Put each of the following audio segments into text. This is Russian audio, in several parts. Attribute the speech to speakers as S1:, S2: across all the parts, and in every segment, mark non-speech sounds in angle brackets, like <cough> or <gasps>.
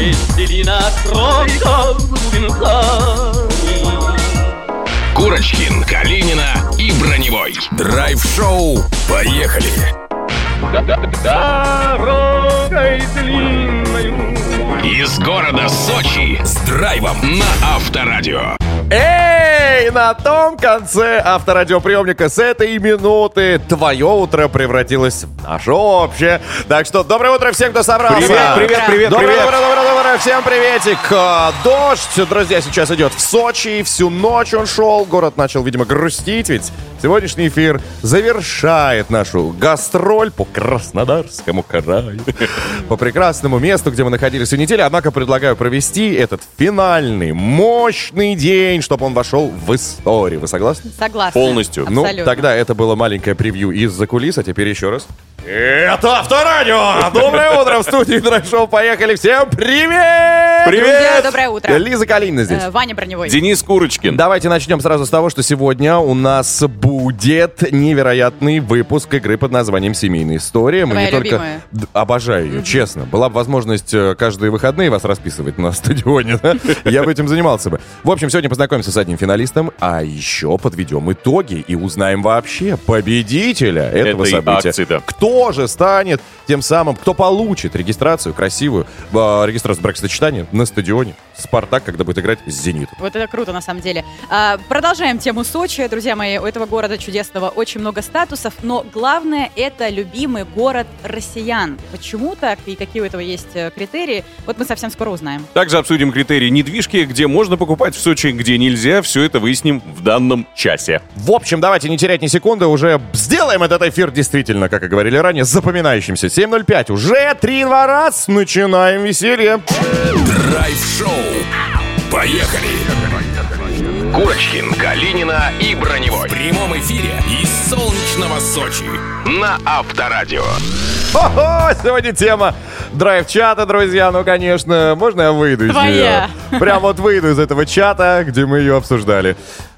S1: Веселина
S2: Курочкин, Калинина и Броневой. Драйв-шоу. Поехали!
S1: Дорогой длинною
S2: Из города Сочи с драйвом на Авторадио.
S3: Эй, на том конце авторадиоприемника с этой минуты твое утро превратилось в наше общее. Так что доброе утро всем, кто собрался.
S4: Привет, привет, привет,
S3: доброе,
S4: привет.
S3: Доброе, доброе, доброе, всем приветик. А, Дождь, друзья, сейчас идет в Сочи. Всю ночь он шел. Город начал, видимо, грустить, ведь сегодняшний эфир завершает нашу гастроль по Краснодарскому краю. <laughs> По прекрасному месту, где мы находились всю неделю. Однако предлагаю провести этот финальный, мощный день, чтобы он вошел в историю. Вы согласны?
S5: Согласна.
S4: Полностью.
S3: Ну,
S5: Абсолютно.
S3: тогда это было маленькое превью из-за кулис, а теперь еще раз. Это Авторадио! Доброе утро в студии Драйв-шоу. Поехали. Всем привет!
S5: Друзья, доброе утро.
S3: Лиза Калинина здесь.
S5: Э, Ваня Броневой.
S4: Денис Курочкин.
S3: Давайте начнем сразу с того, что сегодня у нас будет невероятный выпуск игры под названием «Семейная история». Мы
S5: Твоя
S3: не только
S5: любимая.
S3: Д- обожаю ее, честно. Была бы возможность э, каждые выходные вас расписывать на стадионе, да? <laughs> я бы этим занимался бы. В общем, сегодня познакомимся с одним финалистом, а еще подведем итоги и узнаем вообще победителя этого
S4: Этой
S3: события.
S4: акции, да.
S3: Кто же станет тем самым, кто получит регистрацию красивую, э, регистрацию бракосочетания на стадионе «Спартак», когда будет играть с «Зенитом».
S5: Вот это круто, на самом деле. А, продолжаем тему Сочи. Друзья мои, у этого города чудесного очень много статусов, но главное — это любимый город россиян. Почему так и какие у этого есть э, критерии, вот мы совсем скоро узнаем.
S4: Также обсудим критерии недвижки, где можно покупать в Сочи, где нельзя. Все это выясним в данном часе.
S3: В общем, давайте не терять ни секунды, уже сделаем этот эфир действительно, как и говорили ранее, запоминающимся. 7.05, уже три-два раз, начинаем веселье.
S2: Драйв-шоу. Поехали! Курочкин, Калинина и Броневой. В прямом эфире из солнечного Сочи на Авторадио.
S3: Хо-хо, сегодня тема драйв-чата, друзья. Ну, конечно, можно я выйду из
S5: Твоя.
S3: нее? Прям вот выйду из этого чата, где мы ее обсуждали.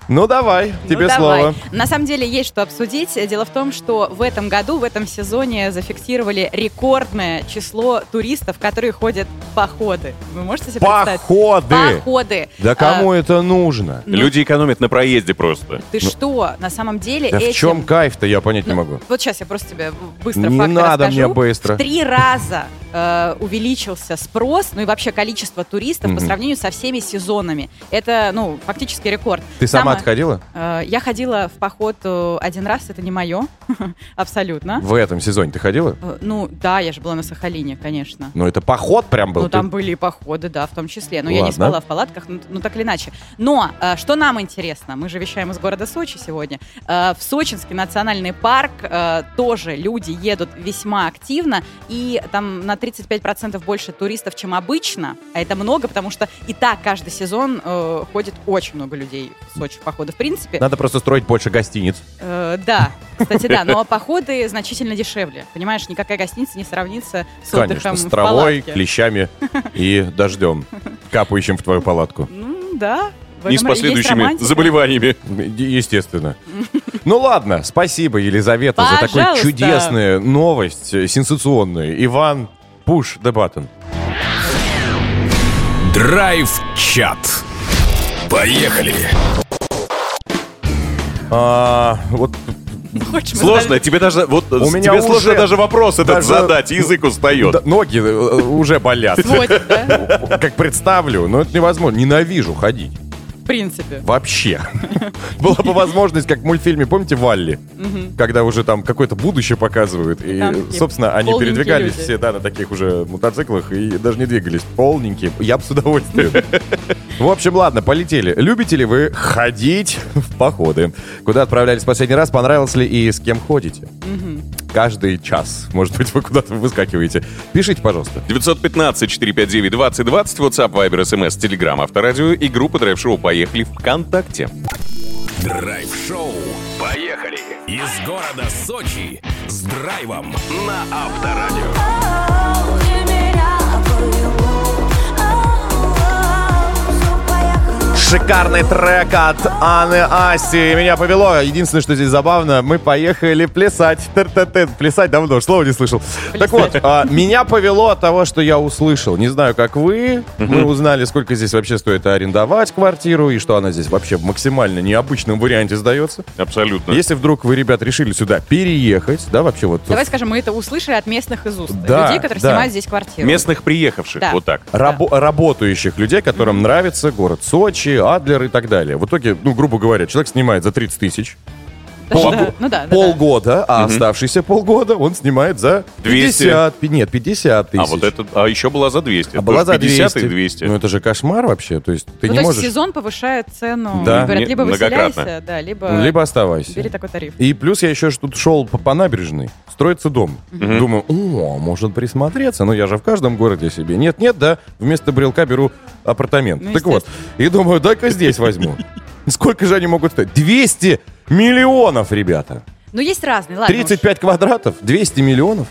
S3: Ну, давай, тебе
S5: Ну, давай.
S3: слово.
S5: На самом деле есть что обсудить. Дело в том, что в этом году, в этом сезоне зафиксировали рекордное число туристов, которые ходят в походы. Вы можете себе представить?
S3: Походы!
S5: Походы.
S3: Да
S5: А,
S3: кому это нужно?
S5: Ну,
S4: Люди экономят на проезде просто.
S5: Ты что? На самом деле
S3: Да в
S5: этим...
S3: чем кайф-то, я понять не
S5: Ну,
S3: могу.
S5: Вот сейчас я просто тебе быстро
S3: Не
S5: факты
S3: надо
S5: расскажу.
S3: мне быстро.
S5: В три раза э, увеличился спрос, ну и вообще количество туристов по сравнению со всеми сезонами. Это, ну, фактически рекорд.
S3: Ты сама
S5: Самое-
S3: отходила?
S5: Э, Я ходила в поход э, один раз, это не мое, <laughs> абсолютно.
S3: В этом сезоне ты ходила?
S5: Э, Ну, да, я же была на Сахалине, конечно.
S3: Ну, это поход прям был.
S5: Ну, там были и походы, да, в том числе. Но я не спала в палатках, ну, ну, так или иначе. Но, что нам интересно, мы же вещаем из города Сочи сегодня. В Сочинский национальный парк тоже люди едут весьма активно, и там на 35% больше туристов, чем обычно. А это много, потому что и так каждый сезон ходит очень много людей в Сочи в походы. В принципе,
S3: Надо просто строить больше гостиниц.
S5: Э, да, кстати, да, но походы значительно дешевле. Понимаешь, никакая гостиница не сравнится с
S3: Конечно,
S5: отдыхом
S3: с травой, клещами и дождем, капающим в твою палатку.
S5: Ну, да.
S4: Не с последующими заболеваниями.
S3: Естественно. Ну ладно, спасибо, Елизавета, за такую чудесную новость, э, сенсационную. Иван, push the button.
S2: Драйв-чат. Поехали!
S3: А, вот
S5: Хочешь,
S4: Сложно,
S5: задали-
S4: тебе даже вот
S3: У меня
S4: тебе сложно
S3: уже
S4: даже вопрос этот
S3: даже-
S4: задать, язык устает.
S3: да, ноги э, уже болят.
S5: Сводит, да?
S3: Как представлю, но это невозможно. Ненавижу ходить.
S5: В принципе.
S3: Вообще. <laughs> Была бы возможность, как в мультфильме, помните, Валли? Когда уже там какое-то будущее показывают. И, собственно, они передвигались все, да, на таких уже мотоциклах и даже не двигались. Полненькие. Я бы с удовольствием. <laughs> В общем, ладно, полетели. Любите ли вы ходить в походы? Куда отправлялись в последний раз? Понравилось ли и с кем ходите? Каждый час. Может быть, вы куда-то выскакиваете. Пишите, пожалуйста.
S4: 915-459-2020, WhatsApp, Viber, SMS, Telegram, Авторадио и группа Драйв Шоу «Поехали» ВКонтакте.
S2: Драйв-шоу. Поехали! Из города Сочи с драйвом на Авторадио.
S3: Шикарный трек от Анны Аси. Меня повело. Единственное, что здесь забавно, мы поехали плясать. Тыр-тыр-тыр. Плясать давно, слова не слышал. Так вот, а, меня повело от того, что я услышал. Не знаю, как вы. Мы узнали, сколько здесь вообще стоит арендовать квартиру и что она здесь вообще в максимально необычном варианте сдается.
S4: Абсолютно.
S3: Если вдруг вы, ребят, решили сюда переехать, да, вообще вот...
S5: Давай скажем, мы это услышали от местных из уст.
S3: Да,
S5: людей, которые
S3: да.
S5: снимают здесь квартиру.
S4: Местных приехавших,
S5: Да.
S4: вот так.
S3: рабо- работающих людей, которым нравится город Сочи, Адлер и так далее. В итоге, ну, грубо говоря, человек снимает за 30 тысяч
S5: Даже да. Ну да, да, да.
S3: полгода, а оставшиеся полгода он снимает за
S4: 200.
S3: 50, пи- нет, 50 тысяч.
S4: А вот это, а еще была за 200.
S3: А была за
S4: 50
S3: 200.
S4: и 200.
S3: Ну, это же кошмар вообще. То есть ты
S5: Ну,
S3: не
S5: то
S3: можешь...
S5: сезон повышает цену.
S3: Да.
S5: Говорят, либо выселяйся, да, либо,
S3: Либо оставайся.
S5: бери такой тариф.
S3: И плюс я еще ж тут шел по, по набережной. Строится дом. Думаю, о, может присмотреться. Ну, я же в каждом городе себе. Нет-нет, да, вместо брелка беру апартамент.
S5: Ну,
S3: так вот. И думаю, дай-ка здесь возьму. <laughs> Сколько же они могут стоить? 200 миллионов, ребята.
S5: Ну, есть разные, ладно.
S3: 35 квадратов, 200 миллионов.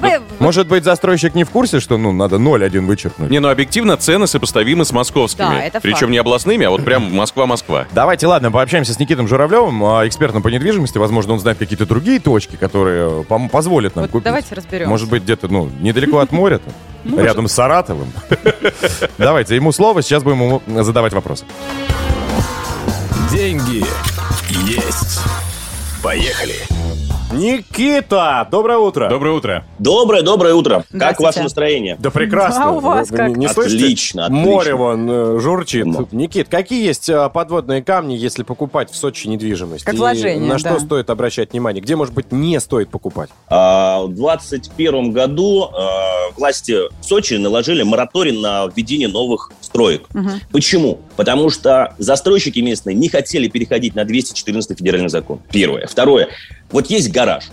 S5: Давай, вот
S3: Может быть, застройщик не в курсе, что, ну, надо 0,1 вычеркнуть?
S4: Не, ну объективно цены сопоставимы с московскими.
S5: Да, это
S4: Причем
S5: факт.
S4: не областными, а вот прям Москва-Москва.
S3: Давайте, ладно, пообщаемся с Никитом Журавлевым, а, экспертом по недвижимости. Возможно, он знает какие-то другие точки, которые э, пом- позволят нам
S5: Вот
S3: купить.
S5: давайте разберемся.
S3: Может быть, где-то, ну, недалеко от моря, <laughs> рядом с Саратовым. <laughs> Давайте, ему слово, сейчас будем ему задавать вопросы.
S2: Деньги есть. Поехали.
S6: Никита, доброе утро.
S4: Доброе утро.
S7: Доброе, доброе утро. Как ваше настроение?
S6: Да прекрасно.
S5: А у вас как?
S6: Не?
S7: Отлично, отлично.
S6: Море вон э, журчит.
S7: Ну.
S6: Никит, какие есть э, подводные камни, если покупать в Сочи недвижимость?
S5: Как вложение,
S6: На
S5: да.
S6: что стоит обращать внимание? Где, может быть, не стоит покупать?
S7: А, В 2021 году а, власти Сочи наложили мораторий на введение новых строек.
S5: Мгм.
S7: Почему? Потому что застройщики местные не хотели переходить на 214 федеральный закон. Первое. Второе. Вот есть гараж.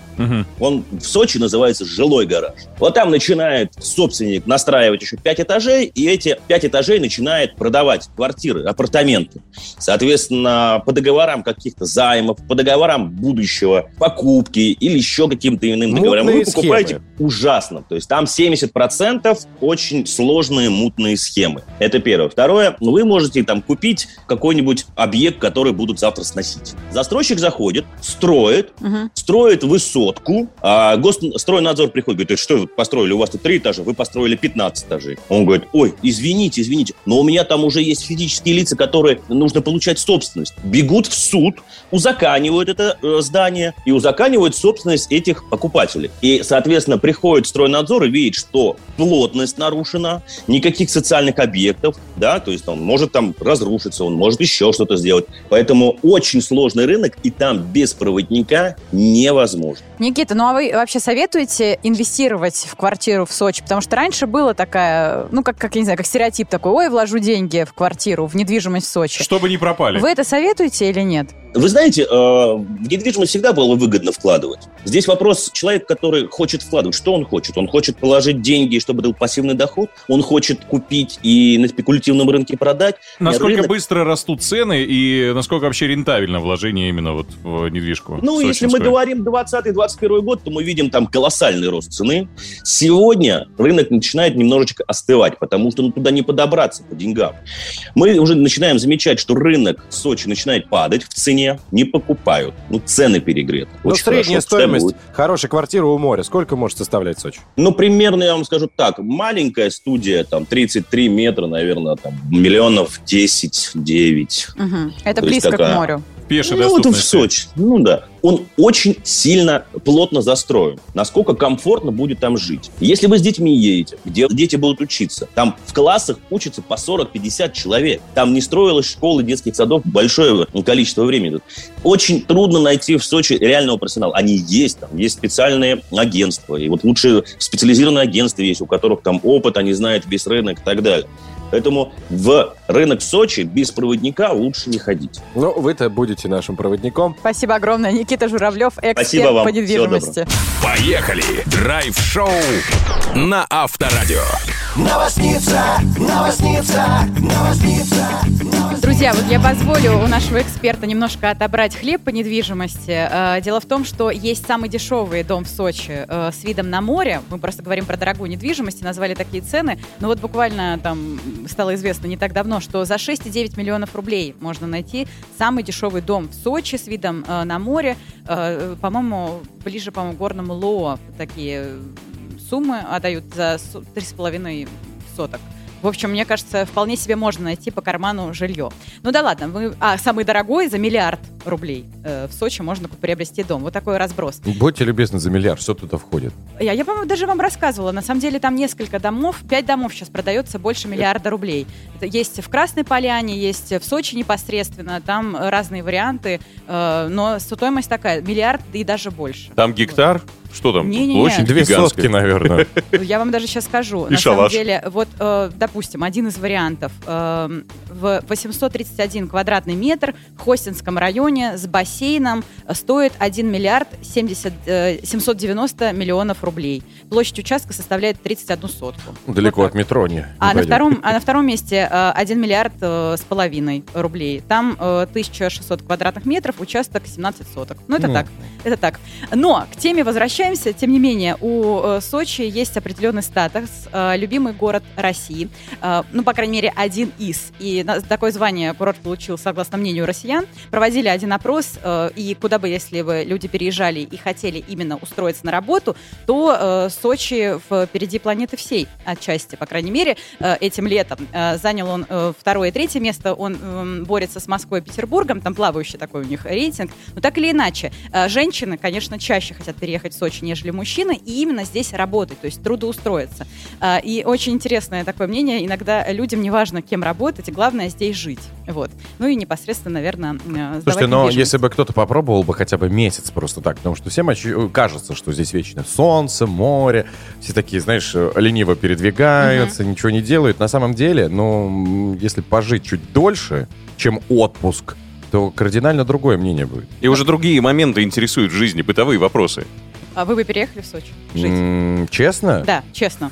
S7: Он в Сочи называется жилой гараж. Вот там начинает собственник настраивать еще 5 этажей, и эти 5 этажей начинает продавать квартиры, апартаменты. Соответственно, по договорам каких-то займов, по договорам будущего, покупки или еще каким-то иным договорам.
S6: Мутные
S7: Вы покупаете
S6: схемы.
S7: ужасно. То есть там 70% очень сложные мутные схемы. Это первое. Второе, ну, вы можете там купить какой-нибудь объект, который будут завтра сносить. Застройщик заходит, строит,
S5: Мгм.
S7: Строит высотку, а госстройнадзор приходит, говорит, что вы построили, у вас тут 3 этажа, вы построили 15 этажей. Он говорит, ой, извините, извините, но у меня там уже есть физические лица, которые нужно получать собственность. Бегут в суд, узаканивают это э, здание и узаканивают собственность этих покупателей. И, соответственно, приходит стройнадзор и видит, что плотность нарушена, никаких социальных объектов, да, то есть он может там разрушиться, он может еще что-то сделать. Поэтому очень сложный рынок, и там без проводника невозможно.
S5: Никита, ну а вы вообще советуете инвестировать в квартиру в Сочи? Потому что раньше было такая, ну как, как я не знаю, как стереотип такой, ой, вложу деньги в квартиру, в недвижимость в Сочи.
S4: Чтобы не пропали.
S5: Вы это советуете или нет?
S7: Вы знаете, э, в недвижимость всегда было выгодно вкладывать. Здесь вопрос человек, который хочет вкладывать. Что он хочет? Он хочет положить деньги, чтобы был пассивный доход? Он хочет купить и на спекулятивном рынке продать?
S4: Насколько
S7: Рынок-
S4: быстро растут цены и насколько вообще рентабельно вложение именно вот в недвижку?
S7: Ну, если мы
S4: сочинскую?
S7: говорим 20-21 год, то мы видим там колоссальный рост цены. Сегодня рынок начинает немножечко остывать, потому что ну, туда не подобраться по деньгам. Мы уже начинаем замечать, что рынок в Сочи начинает падать в цене, не покупают. Ну, цены перегреты.
S6: Ну, средняя
S7: хорошо
S6: стоимость
S7: стабильно.
S6: хорошей квартиры у моря. Сколько может составлять Сочи?
S7: Ну, примерно, я вам скажу так, маленькая студия, там, 33 метра, наверное, там, миллионов 10-9.
S5: Мгм. Это
S7: То есть
S5: близко
S7: такая-
S5: к морю.
S4: Пешей
S7: Ну, вот и в
S4: доступности.
S7: Сочи. Ну да. Он очень сильно, плотно застроен. Насколько комфортно будет там жить. Если вы с детьми едете, где дети будут учиться, там в классах учатся по 40-50 человек. Там не строилось школы, детских садов большое количество времени. Очень трудно найти в Сочи реального профессионала. Они есть, там есть специальные агентства. И вот лучше специализированные агентства есть, у которых там опыт, они знают весь рынок и так далее. Поэтому в рынок Сочи без проводника лучше не ходить.
S6: Ну, вы-то будете нашим проводником.
S5: Спасибо огромное. Никита Журавлев, эксперт по недвижимости.
S2: Поехали! Драйв-шоу на Авторадио.
S8: Новосница, новосница, новосница, новосница.
S5: Друзья, вот я позволю у нашего эксперта немножко отобрать хлеб по недвижимости. Э, Дело в том, что есть самый дешевый дом в Сочи э, с видом на море. Мы просто говорим про дорогую недвижимость и назвали такие цены. Но вот буквально там стало известно не так давно, что за 6,9 миллионов рублей можно найти самый дешевый дом в Сочи с видом э, на море. Э, По-моему, ближе, по-моему, горному Лоо такие суммы отдают за су- 3,5 соток. В общем, мне кажется, вполне себе можно найти по карману жилье. Ну да ладно, вы... а самый дорогой за миллиард рублей э, в Сочи можно приобрести дом. Вот такой разброс.
S3: Будьте любезны за миллиард, что туда входит?
S5: Я, я по-моему, даже вам рассказывала. На самом деле там несколько домов, пять домов сейчас продается больше миллиарда рублей. Это есть в Красной Поляне, есть в Сочи непосредственно, там разные варианты, э, но стоимость такая, миллиард и даже больше.
S4: Там гектар? Что там?
S5: Не-не-не.
S4: Площадь
S3: Две сотки, наверное.
S5: Я вам даже сейчас скажу.
S4: И
S5: На самом
S4: шалаш.
S5: деле, вот, э, допустим, один из вариантов. Э, в 831 квадратный метр в Хостинском районе с бассейном э, стоит 1 миллиард 70, э, 790 миллионов рублей. Площадь участка составляет 31 сотку.
S3: Далеко
S5: Вот
S3: от метро не, не
S5: А на, втором, а на втором месте э, 1 миллиард э, с половиной рублей. Там э, 1600 квадратных метров, участок 17 соток. Ну, это
S3: Ну.
S5: так. Это так. Но к теме возвращаемся. Тем не менее, у э, Сочи есть определенный статус. э, любимый город России. Э, ну, по крайней мере, один из. И такое звание курорт получил, согласно мнению россиян. Проводили один опрос. и куда бы, если бы люди переезжали и хотели именно устроиться на работу, то Сочи впереди планеты всей отчасти, по крайней мере, этим летом. Занял он второе и третье место. Он борется с Москвой и Петербургом. Там плавающий такой у них рейтинг. Но так или иначе, женщины, конечно, чаще хотят переехать в Сочи, нежели мужчины, и именно здесь работать, то есть трудоустроиться. Э, И очень интересное такое мнение. Иногда людям не важно, кем работать, главное здесь жить. Вот. Ну и непосредственно, наверное, э,
S3: Слушайте, но
S5: недвижимость.
S3: если бы кто-то попробовал бы хотя бы месяц просто так, потому что всем очи- кажется, что здесь вечно солнце, море, все такие, знаешь, э, лениво передвигаются, ничего не делают. На самом деле, ну, если пожить чуть дольше, чем отпуск, то кардинально другое мнение будет.
S4: И уже другие моменты интересуют в жизни, бытовые вопросы.
S5: А вы бы переехали в Сочи жить?
S3: М, Честно?
S5: Да, честно.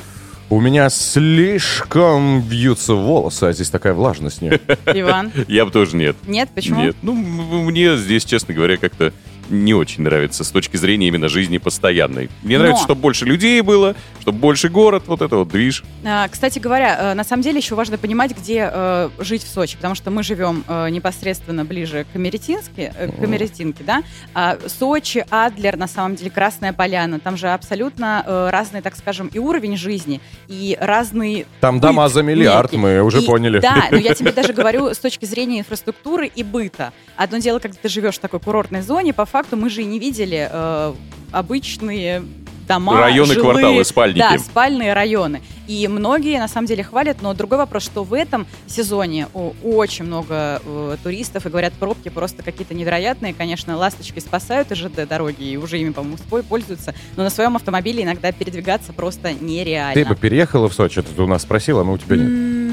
S3: У меня слишком вьются волосы, а здесь такая влажность нет.
S5: Иван?
S4: Я бы тоже нет.
S5: Нет, почему?
S4: Нет. Ну, м- мне здесь, честно говоря, как-то не очень нравится с точки зрения именно жизни постоянной. Мне
S5: Но-
S4: нравится, чтобы больше людей было, чтобы больше город, вот это вот движ.
S5: А, Кстати говоря, э, на самом деле еще важно понимать, где э, жить в Сочи, потому что мы живем э, непосредственно ближе к Америтинске, э, к Америтинке, да. А Сочи, Адлер, на самом деле Красная Поляна, там же абсолютно э, разный, так скажем, и уровень жизни, и разный
S3: Там
S5: быт
S3: дома за миллиард,
S5: некий.
S3: мы уже
S5: И-
S3: поняли.
S5: Да, но я <laughs> тебе даже говорю с точки зрения инфраструктуры и быта. Одно дело, когда ты живешь в такой курортной зоне, по факту мы же и не видели э, обычные дома,
S4: Районы,
S5: жилые,
S4: кварталы, спальники.
S5: Да, спальные районы. И многие, на самом деле, хвалят, но другой вопрос, что в этом сезоне очень много э, туристов, и говорят, пробки просто какие-то невероятные. Конечно, ласточки спасают ЖД дороги, и уже ими, по-моему, спой- пользуются, но на своем автомобиле иногда передвигаться просто нереально.
S3: Ты бы переехала в Сочи, ты у нас спросила, но у тебя нет.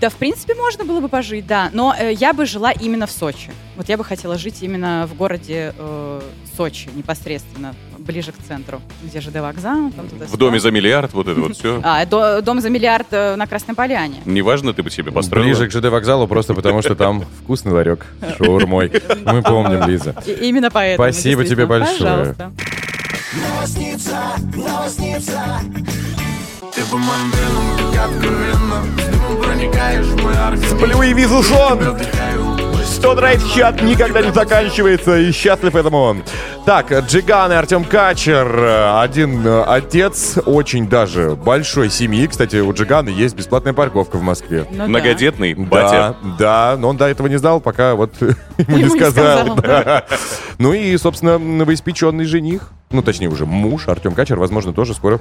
S5: Да, в принципе, можно было бы пожить, да. Но э, я бы жила именно в Сочи. Вот я бы хотела жить именно в городе э, Сочи, непосредственно, ближе к центру, где ЖД вокзал. Там туда
S4: В доме за миллиард, вот это вот все. <laughs>
S5: А, до- дом за миллиард э, на Красной Поляне.
S4: Неважно, ты бы себе построила.
S3: Ближе к ЖД вокзалу, просто потому что там <laughs> вкусный ларек с шаурмой. Мы помним, Лиза.
S5: Именно поэтому.
S3: Спасибо тебе
S5: действительно.
S3: большое.
S5: Пожалуйста.
S3: Сплю и вижу сон. Что драйв чат никогда не заканчивается, и счастлив этому он. Так, Джиган и Артем Качер, один э, отец очень даже большой семьи. Кстати, у Джигана есть бесплатная парковка в Москве.
S5: Ну да.
S4: Многодетный
S3: Да,
S4: батя.
S3: да, но он до этого не знал, пока вот <laughs> ему не сказал. да. Ну и, собственно, новоиспеченный жених, ну точнее уже муж, Артем Качер, возможно, тоже скоро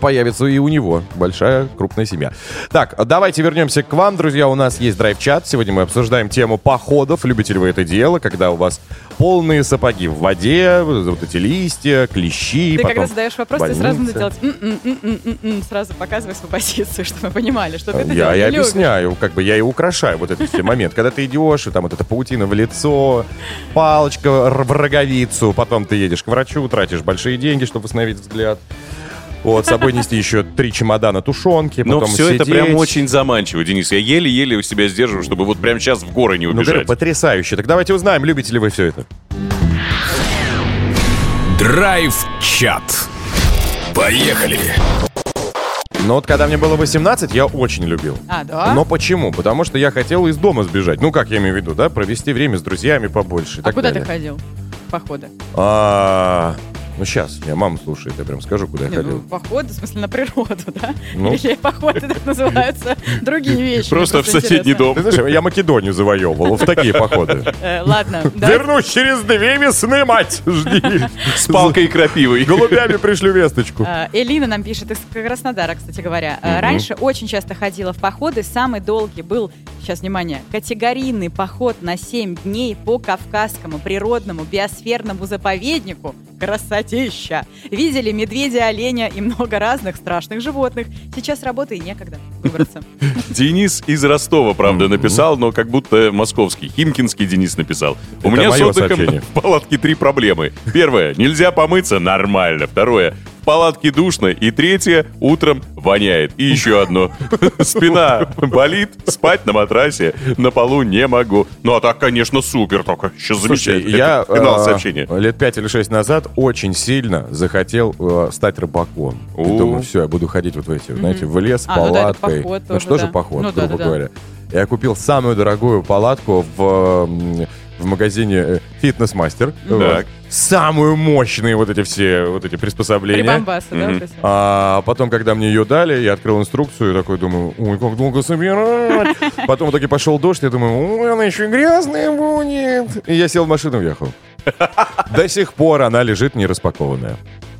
S3: появится и у него большая крупная семья. Так, давайте вернемся к вам, друзья. У нас есть драйв-чат. Сегодня мы обсуждаем тему походов. Любите ли вы это дело, когда у вас полные сапоги в воде, вот эти листья, клещи.
S5: Ты
S3: потом
S5: когда задаешь вопрос, ты сразу надо
S3: больница.
S5: делать сразу показывай свою позицию, <laughs> чтобы мы понимали, что ты это
S3: Я
S5: любишь.
S3: объясняю, как бы я и украшаю вот этот момент. Когда ты идешь, и там вот эта паутина в лицо, палочка в роговицу, потом ты едешь к врачу, тратишь большие деньги, чтобы восстановить взгляд. Вот, с собой нести еще три чемодана тушенки,
S4: Но
S3: потом
S4: все это
S3: сидеть.
S4: прям очень заманчиво, Денис. Я еле-еле у себя сдерживаю, чтобы вот прямо сейчас в горы не
S3: Ну, говорю,
S4: убежать.
S3: потрясающе. Так давайте узнаем, любите ли вы все это.
S2: Драйв-чат. Поехали.
S3: Но вот когда мне было 18, я очень любил.
S5: А, да?
S3: Но почему? Потому что я хотел из дома сбежать. Ну, как я имею в виду, да? Провести время с друзьями побольше. и
S5: а
S3: так
S5: куда
S3: далее.
S5: ты ходил? в Походы.
S3: А, ну, сейчас, меня мама слушает, я прям скажу, куда я
S5: Не, ну,
S3: ходил.
S5: походы, в смысле, на природу, да?
S3: Ну.
S5: Или походы так называются другие вещи.
S4: Просто в соседний
S5: интересно.
S4: дом.
S3: Ты знаешь, я Македонию завоевывал в такие походы.
S5: Э, Ладно.
S3: Вернусь через две весны, мать! Жди.
S4: С палкой и крапивой.
S3: Голубями пришлю весточку.
S5: А, Элина нам пишет из Краснодара, кстати говоря. А, Раньше очень часто ходила в походы. Самый долгий был, сейчас, внимание, категорийный поход на 7 дней по Кавказскому природному биосферному заповеднику. Красотища! Видели медведя, оленя и много разных страшных животных. Сейчас работы и некогда выбраться. <laughs>
S4: Денис из Ростова, правда, написал, но как будто московский. Химкинский Денис написал. У меня с отдыхом <laughs> в палатке три проблемы. Первое, нельзя помыться, нормально. Второе, палатке душно. И третье, утром воняет. И еще одно, спина болит, спать на матрасе на полу не могу. Ну а так, конечно, супер, только сейчас замечательно.
S3: я
S4: финал
S3: э,
S4: сообщения.
S3: лет пять или шесть назад очень сильно захотел э, стать рыбаком. И думаю, все, я буду ходить вот в эти, знаете, в лес
S5: А, ну
S3: палаткой. ну
S5: тоже,
S3: что же поход,
S5: Ну
S3: грубо говоря. Я купил самую дорогую палатку в, м, в магазине э, Фитнес-мастер. Вот. Самую мощные вот эти все вот эти приспособления.
S5: Прибамбасы, да, эти?
S3: А потом, когда мне ее дали, я открыл инструкцию такой думаю, ой, как долго собирать. <laughs> Потом итоге пошел дождь, я думаю, ой, она еще грязная будет. И я сел в машину и уехал. До сих пор она лежит не распакованная.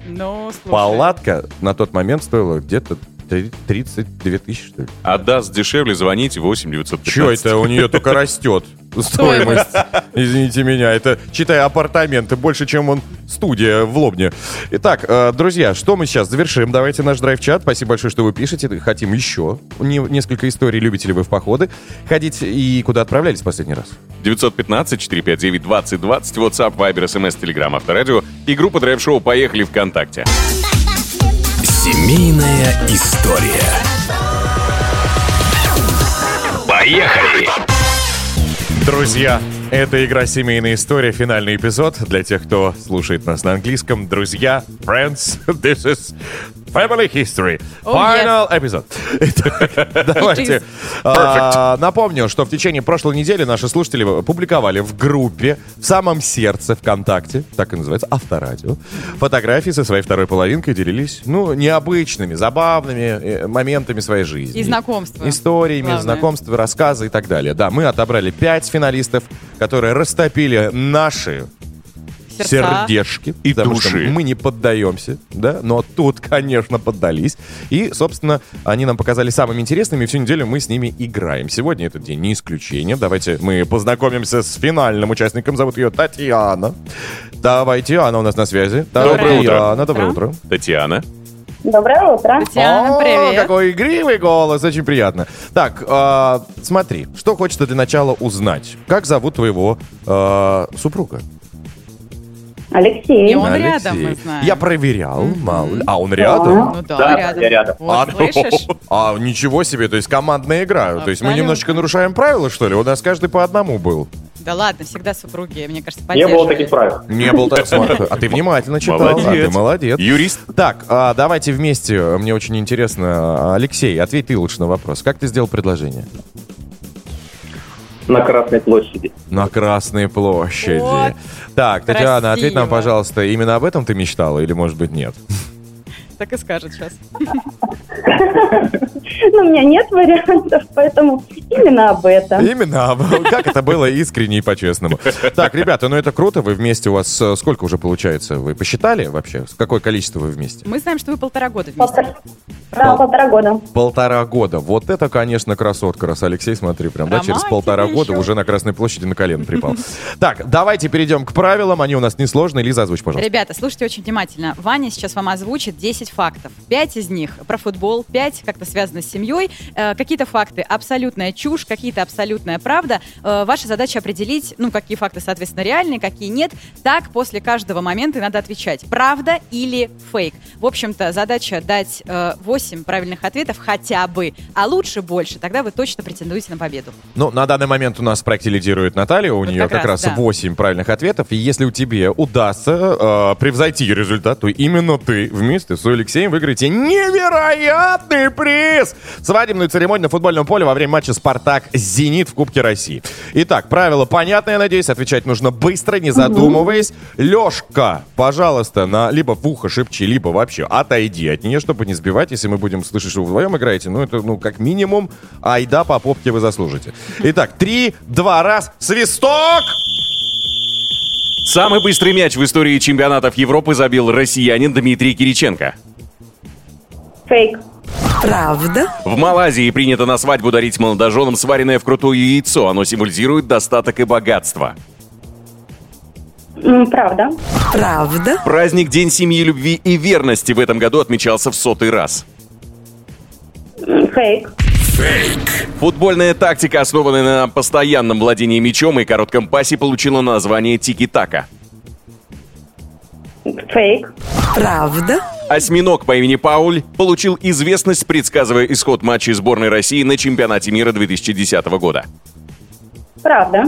S5: Ну.
S3: Палатка на тот момент стоила где-то 32 тысячи, что ли.
S4: Отдаст дешевле, звоните 8 915.
S3: Че это у нее только растет стоимость? <laughs> Извините меня, это, читай, апартаменты больше, чем он студия в Лобне. Итак, э, друзья, что мы сейчас завершим? Давайте наш драйв-чат. Спасибо большое, что вы пишете. Хотим еще не- несколько историй. Любите ли вы в походы? Ходить и куда отправлялись в последний раз?
S4: 915-459-2020, WhatsApp, Viber, SMS, Telegram, Авторадио и группа Драйв Шоу «Поехали ВКонтакте».
S2: Семейная история. Поехали.
S3: Друзья, это игра «Семейная история», финальный эпизод. Для тех, кто слушает нас на английском, друзья, friends, <laughs> this is family history.
S5: Oh,
S3: Final episode. Итак, <laughs> Давайте. А, Напомню, что в течение прошлой недели наши слушатели публиковали в группе в самом сердце ВКонтакте, так и называется, Авторадио, фотографии со своей второй половинкой делились, ну, необычными, забавными э, моментами своей жизни.
S5: И знакомства.
S3: Историями,
S5: Главное.
S3: знакомства, рассказы и так далее. Да, мы отобрали пять финалистов, которые растопили наши
S5: Сердца.
S3: сердечки.
S4: И
S3: потому что
S4: души.
S3: мы не поддаемся, да, но тут, <laughs> конечно, поддались. И, собственно, они нам показали самыми интересными, и всю неделю мы с ними играем. Сегодня этот день не исключение. Давайте мы познакомимся с финальным участником. Зовут ее Татьяна. Давайте, она у нас на связи.
S4: Доброе утро.
S3: Татьяна, доброе утро.
S4: Татьяна.
S8: Доброе утро.
S5: Татьяна,
S3: О,
S5: привет.
S3: какой игривый голос, очень приятно. Так, а, смотри, что хочется для начала узнать. Как зовут твоего а, супруга?
S8: Алексей.
S5: И он
S3: Алексей.
S5: рядом, мы знаем.
S3: Я проверял, мало ли. А он рядом?
S5: Ну да,
S7: Да,
S5: рядом.
S7: я рядом.
S5: Вот,
S3: а,
S5: слышишь? <laughs>
S3: а, ничего себе, то есть командная игра. То есть мы
S5: Абсолютно.
S3: немножечко нарушаем правила, что ли? У нас каждый по одному был.
S5: Да ладно, всегда супруги, мне кажется,
S7: Не было таких правил.
S3: Не был так смотри. А ты внимательно читал. А
S4: Молодец.
S3: ты молодец.
S4: Юрист.
S3: Так, а, давайте вместе. Мне очень интересно. Алексей, ответь ты лучше на вопрос. Как ты сделал предложение?
S7: На Красной площади.
S3: На Красной площади.
S5: Вот.
S3: Так, Татьяна, ответь нам,
S5: Красиво.
S3: пожалуйста, именно об этом ты мечтала или, может быть, нет?
S5: Так и скажет сейчас.
S8: Ну, у меня нет вариантов, поэтому именно об этом.
S3: Именно, об- как это было искренне и по-честному. Так, ребята, ну это круто, вы вместе, у вас э, сколько уже получается? Вы посчитали вообще? С Какое количество вы вместе?
S5: Мы знаем, что вы полтора года вместе.
S8: Полтора, да, полтора года.
S3: Полтора года. Вот это, конечно, красотка, раз Алексей, смотри, прям, да, через
S5: Романтика
S3: полтора года
S5: еще.
S3: уже на Красной площади на колено припал. Так, давайте перейдем к правилам, они у нас несложные. Лиза, озвучь, пожалуйста.
S5: Ребята, слушайте очень внимательно. Ваня сейчас вам озвучит 10 10 фактов. 5 из них про футбол, 5 как-то связаны с семьей. Э, какие-то факты абсолютная чушь, какие-то абсолютная правда. Э, ваша задача определить, ну, какие факты, соответственно, реальные, какие нет. Так после каждого момента и надо отвечать, правда или фейк. В общем-то, задача дать э, 8 правильных ответов хотя бы, а лучше больше. Тогда вы точно претендуете на победу.
S3: Ну, на данный момент у нас в проекте лидирует Наталья, у
S5: Вот
S3: нее
S5: как
S3: как раз
S5: раз, да.
S3: 8 правильных ответов, и если у тебе удастся э, превзойти результат, то именно ты вместе с Алексеем выиграете невероятный приз! Свадебную церемонию на футбольном поле во время матча «Спартак-Зенит» в Кубке России. Итак, правила понятны, я надеюсь, отвечать нужно быстро, не задумываясь. Лешка, пожалуйста, на либо в ухо шепчи, либо вообще отойди от нее, чтобы не сбивать, если мы будем слышать, что вы вдвоем играете, ну это, ну, как минимум, айда по попке вы заслужите. Итак, три, два, раз, свисток!
S4: Самый быстрый мяч в истории чемпионатов Европы забил россиянин Дмитрий Кириченко.
S8: Фейк.
S9: Правда?
S4: В Малайзии принято на свадьбу дарить молодоженам сваренное вкрутую яйцо. Оно символизирует достаток и богатство.
S8: Правда.
S9: Правда?
S4: Праздник День семьи, любви и верности в этом году отмечался в сотый раз.
S8: М, Фейк.
S4: Футбольная тактика, основанная на постоянном владении мячом и коротком пасе, получила название тики-така.
S8: Фейк.
S9: Правда?
S4: Осьминог по имени Пауль получил известность, предсказывая исход матчей сборной России на чемпионате мира 2010 года.
S8: Правда.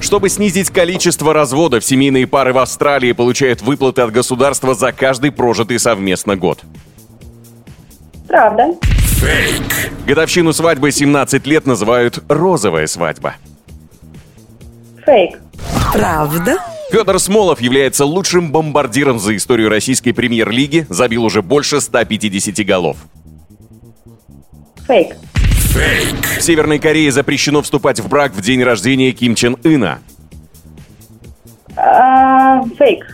S4: Чтобы снизить количество разводов, семейные пары в Австралии получают выплаты от государства за каждый прожитый совместно год.
S8: Правда.
S4: Годовщину свадьбы 17 лет называют «розовая свадьба».
S8: Фейк.
S9: Правда?
S4: Федор Смолов является лучшим бомбардиром за историю российской премьер-лиги, забил уже больше 150 голов.
S8: Фейк.
S4: В Северной Корее запрещено вступать в брак в день рождения Ким Чен Ына.
S8: А, Фейк.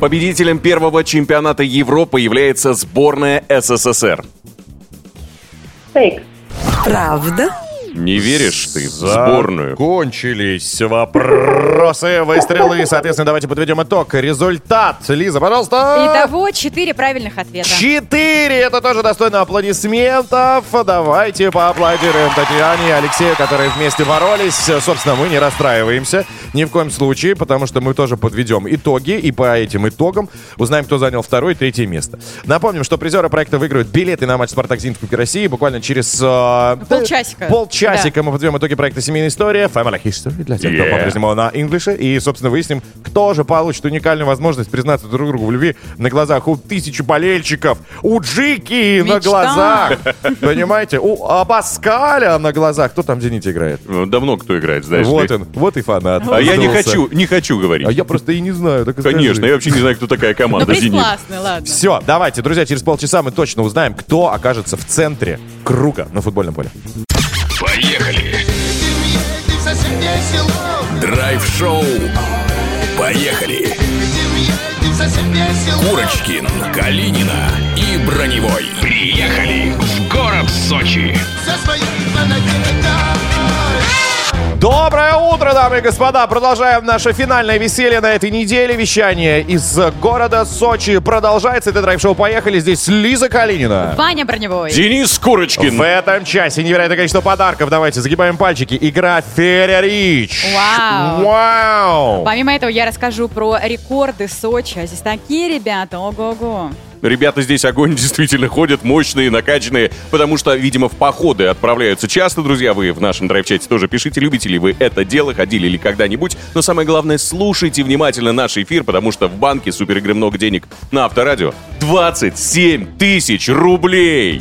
S4: Победителем первого чемпионата Европы является сборная СССР.
S8: Фейк.
S9: Правда?
S4: Не веришь ты в сборную?
S3: Кончились вопросы, выстрелы. Соответственно, давайте подведем итог. Результат. Лиза, пожалуйста.
S5: Итого 4 правильных ответа.
S3: Четыре! Это тоже достойно аплодисментов. Давайте поаплодируем Татьяне и Алексею, которые вместе боролись. Собственно, мы не расстраиваемся ни в коем случае, потому что мы тоже подведем итоги, и по этим итогам узнаем, кто занял второе и третье место. Напомним, что призеры проекта выиграют билеты на матч «Спартак Зенит» в Кубке России буквально через... э,
S5: Полчасика.
S3: Полчасика мы подведем итоги проекта «Семейная история». Family History для тех, кто по-прежнему на инглише. И, собственно, выясним, кто же получит уникальную возможность признаться друг другу в любви на глазах у тысячи болельщиков, у Джики на глазах. Понимаете? У Абаскаля на глазах. Кто там в «Зените» играет?
S4: Ну, Давно кто играет, знаешь
S3: Вот он, вот и фанат.
S4: А я не хочу, не хочу говорить.
S3: А я просто и не знаю.
S4: Конечно,
S3: скажи.
S4: я вообще не знаю, кто такая
S5: Ну,
S4: команда
S5: приз
S4: «Зенит».
S5: ладно.
S3: Все, давайте, друзья, через полчаса мы точно узнаем, кто окажется в центре круга на футбольном поле.
S2: Поехали! Драйв-шоу. Поехали! Курочкин, Калинина и Броневой. Приехали в город Сочи.
S3: Доброе утро, дамы и господа! Продолжаем наше финальное веселье на этой неделе. Вещание из города Сочи продолжается. Это драйв-шоу «Поехали». Здесь Лиза Калинина.
S5: Ваня Броневой.
S4: Денис
S3: В
S4: Курочкин.
S3: этом часе невероятное количество подарков. Давайте загибаем пальчики. Игра Ферри Рич.
S5: Вау.
S3: Вау!
S5: Помимо этого, я расскажу про рекорды Сочи. А здесь такие ребята, ого-го.
S4: Ребята здесь огонь <laughs> действительно ходят, мощные, накачанные, потому что, видимо, в походы отправляются часто, друзья. Вы в нашем драйв-чате тоже пишите, любите ли вы это дело, ходили ли когда-нибудь. Но самое главное, слушайте внимательно наш эфир, потому что в банке супер игры много денег на Авторадио. 27 тысяч рублей!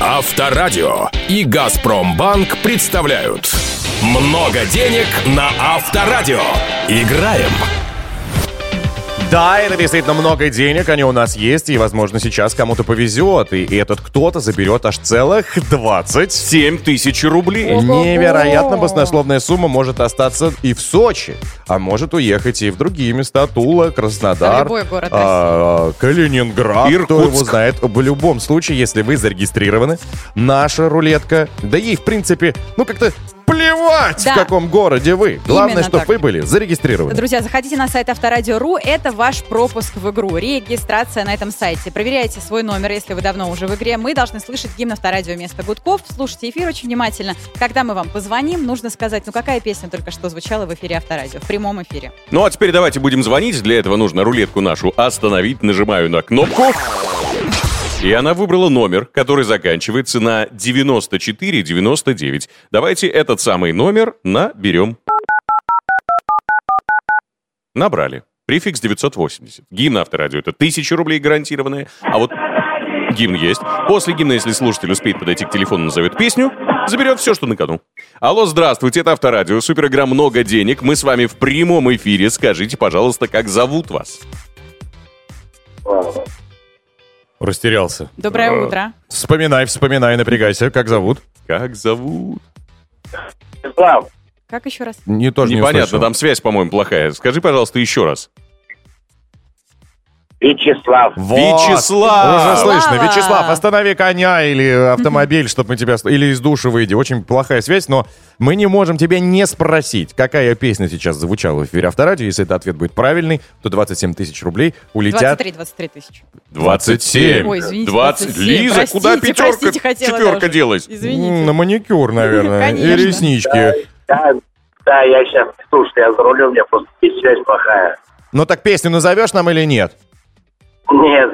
S2: Авторадио и Газпромбанк представляют Много денег на Авторадио. Играем.
S3: Да, это действительно много денег, они у нас есть, и, возможно, сейчас кому-то повезет, и этот кто-то заберет аж целых 20
S4: 7 тысяч рублей!
S3: Невероятно баснословная сумма может остаться и в Сочи, а может уехать и в другие места. Тула, Краснодар,
S5: В любой город
S3: а, Калининград, кто
S4: Иркутск.
S3: его знает. В любом случае, если вы зарегистрированы, наша рулетка, да ей, в принципе, ну как-то плевать,
S5: Да.
S3: в каком городе вы. Главное, чтобы вы были зарегистрированы.
S5: Друзья, заходите на сайт Авторадио.ру, это ваш пропуск в игру, регистрация на этом сайте. Проверяйте свой номер, если вы давно уже в игре. Мы должны слышать гимн Авторадио вместо гудков. Слушайте эфир очень внимательно. Когда мы вам позвоним, нужно сказать, ну какая песня только что звучала в эфире Авторадио, в прямом эфире.
S4: Ну а теперь давайте будем звонить. Для этого нужно рулетку нашу остановить. Нажимаю на кнопку. И она выбрала номер, который заканчивается на 9499. Давайте этот самый номер наберем. Набрали. Префикс 980. Гимн авторадио это 1000 рублей гарантированные. А вот гимн есть. После гимна, если слушатель успеет подойти к телефону, назовет песню, заберет все, что на кону. Алло, здравствуйте, это Авторадио, суперигра «Много денег». Мы с вами в прямом эфире. Скажите, пожалуйста, как зовут вас?
S3: Растерялся.
S5: Доброе
S3: Э,
S5: утро.
S3: Вспоминай, вспоминай, напрягайся. Как зовут?
S4: Как зовут?
S5: Как еще раз?
S3: Не, тоже не
S4: Непонятно,
S3: услышал.
S4: там связь, по-моему, плохая. Скажи, пожалуйста, еще раз.
S10: Вячеслав.
S3: Вот.
S4: Вячеслав!
S3: Уже слышно.
S5: Слава!
S3: Вячеслав, останови коня или автомобиль, чтобы мы тебя... Или из души выйди. Очень плохая связь, но мы не можем тебя не спросить, какая песня сейчас звучала в эфире Авторадио. Если этот ответ будет правильный, то 27 тысяч рублей улетят...
S5: 23, 23 тысячи.
S3: 27.
S5: Ой, извините,
S4: 20.
S5: 27.
S4: Лиза,
S5: Простите,
S4: куда пятерка?
S5: простите, хотела
S4: Четверка
S5: даже.
S4: делась.
S5: Извините.
S3: На маникюр, наверное. И реснички.
S10: Да, да, я сейчас, слушай, я за рулем, у меня просто связь плохая.
S3: Ну так песню назовешь нам или нет?
S10: Нет,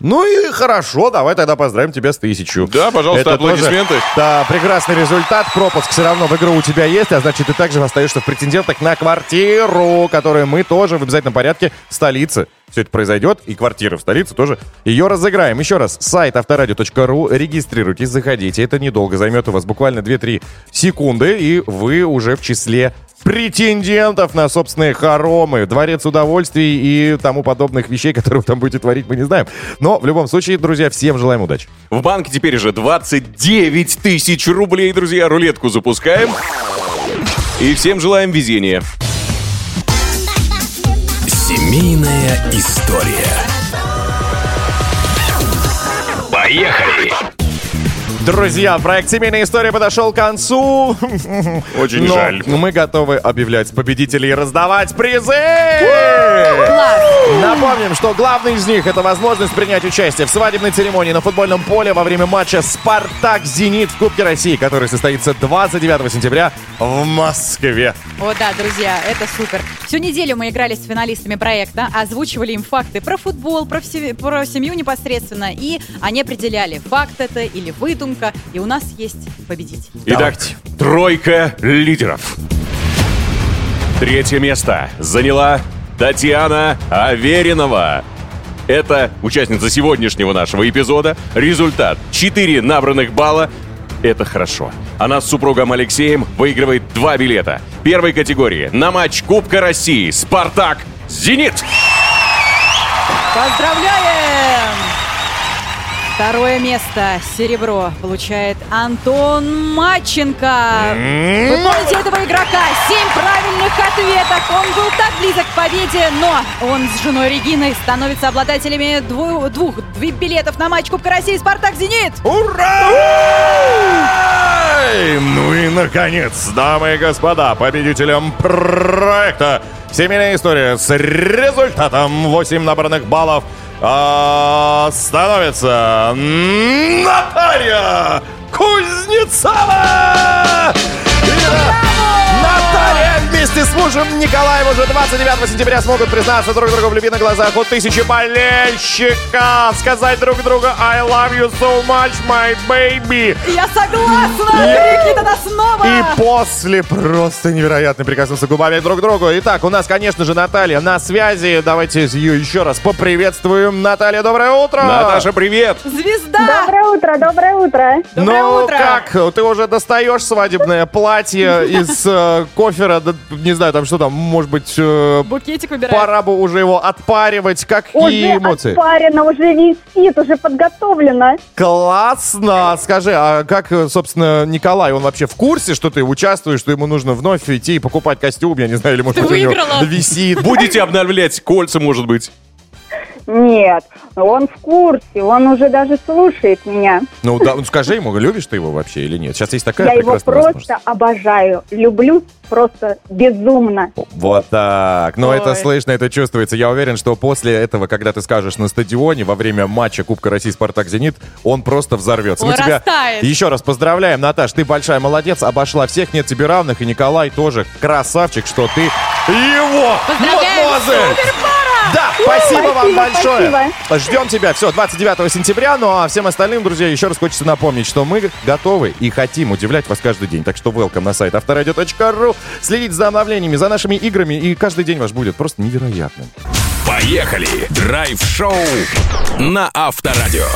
S3: Ну и хорошо, давай тогда поздравим тебя с тысячу.
S4: Да, пожалуйста,
S3: Это тоже,
S4: аплодисменты.
S3: да, прекрасный результат. Пропуск все равно в игру у тебя есть, а значит, ты также остаешься в претендентах на квартиру, которую мы тоже в обязательном порядке в столице. Все это произойдет, и квартира в столице тоже ее разыграем. Еще раз, сайт авторадио.ру, регистрируйтесь, заходите. Это недолго, займет у вас буквально 2-3 секунды, и вы уже в числе претендентов на собственные хоромы, дворец удовольствий и тому подобных вещей, которые вы там будете творить, мы не знаем. Но в любом случае, друзья, всем желаем удачи.
S4: В банке теперь уже 29 тысяч рублей, друзья. Рулетку запускаем. И всем желаем везения.
S2: Семейная история. Поехали!
S3: Друзья, проект «Семейная история» подошел к концу.
S4: Очень
S3: Но
S4: жаль.
S3: мы готовы объявлять победителей и раздавать призы! Напомним, что главный из них — это возможность принять участие в свадебной церемонии на футбольном поле во время матча «Спартак-Зенит» в Кубке России, который состоится 29 сентября в Москве.
S5: О, да, друзья, это супер. Всю неделю мы играли с финалистами проекта, озвучивали им факты про футбол, про, все- про семью непосредственно, и они определяли, факт это или выдумка, и у нас есть победитель.
S4: Итак, тройка лидеров. Третье место заняла Татьяна Аверинова. Это участница сегодняшнего нашего эпизода. Результат 4 набранных балла. Это хорошо. Она с супругом Алексеем выигрывает два билета. Первой категории на матч Кубка России «Спартак» «Зенит».
S5: Поздравляем! Второе место, серебро, получает Антон Маченко. Вы помните этого игрока? Семь правильных ответов. Он был так близок к победе, но он с женой Региной становится обладателями дву- двух билетов на матч Кубка России «Спартак-Зенит».
S3: Ура! Ну и, наконец, дамы и господа, победителем проекта «Семейная история» с результатом 8 набранных баллов а, становится Наталья Кузнецова! Наталья вместе с мужем Николаем уже 29 сентября смогут признаться друг другу в любви на глазах у тысячи болельщиков, сказать друг другу I love you so much, my baby.
S5: Я согласна! Крикнет она снова!
S3: И после просто невероятно прикоснуться губами друг к другу. Итак, у нас, конечно же, Наталья на связи. Давайте ее еще раз поприветствуем. Наталья, доброе утро!
S4: Наташа, привет!
S5: Звезда!
S8: Доброе утро, доброе утро.
S5: Доброе
S3: ну
S5: утро!
S3: как, ты уже достаешь свадебное платье из э, кофера, не знаю, там что там, может быть, э,
S5: Букетик выбирай.
S3: пора бы уже его отпаривать. Какие
S8: Уже
S3: эмоции?
S8: отпарено, уже висит, уже подготовлено.
S3: Классно! Скажи, а как, э, собственно, Николай, он вообще в курсе, что ты участвуешь, что ему нужно вновь идти и покупать костюм, я не знаю, или может
S5: Ты
S3: быть у него
S5: выиграла.
S3: висит?
S4: Будете обновлять кольца, может быть?
S8: Нет, он в курсе, он уже даже слушает меня.
S3: Ну, да, ну скажи ему, любишь ты его вообще или нет? Сейчас есть такая
S8: Я его просто обожаю, люблю просто безумно.
S3: Вот так. Ну, это слышно, это чувствуется. Я уверен, что после этого, когда ты скажешь на стадионе во время матча Кубка России «Спартак-Зенит», он просто взорвется.
S5: Он
S3: Мы тебя еще раз поздравляем, Наташ. Ты большая молодец, обошла всех, нет тебе равных. И Николай тоже красавчик, что ты его
S5: Поздравляем.
S3: Да, спасибо вам
S8: спасибо,
S3: большое. Ждем тебя. Все, 29 сентября. Ну а всем остальным, друзья, еще раз хочется напомнить, что мы готовы и хотим удивлять вас каждый день. Так что welcome на сайт авторадио.ру. Следите за обновлениями, за нашими играми. И каждый день ваш будет просто невероятным.
S2: Поехали! Драйв-шоу на Авторадио.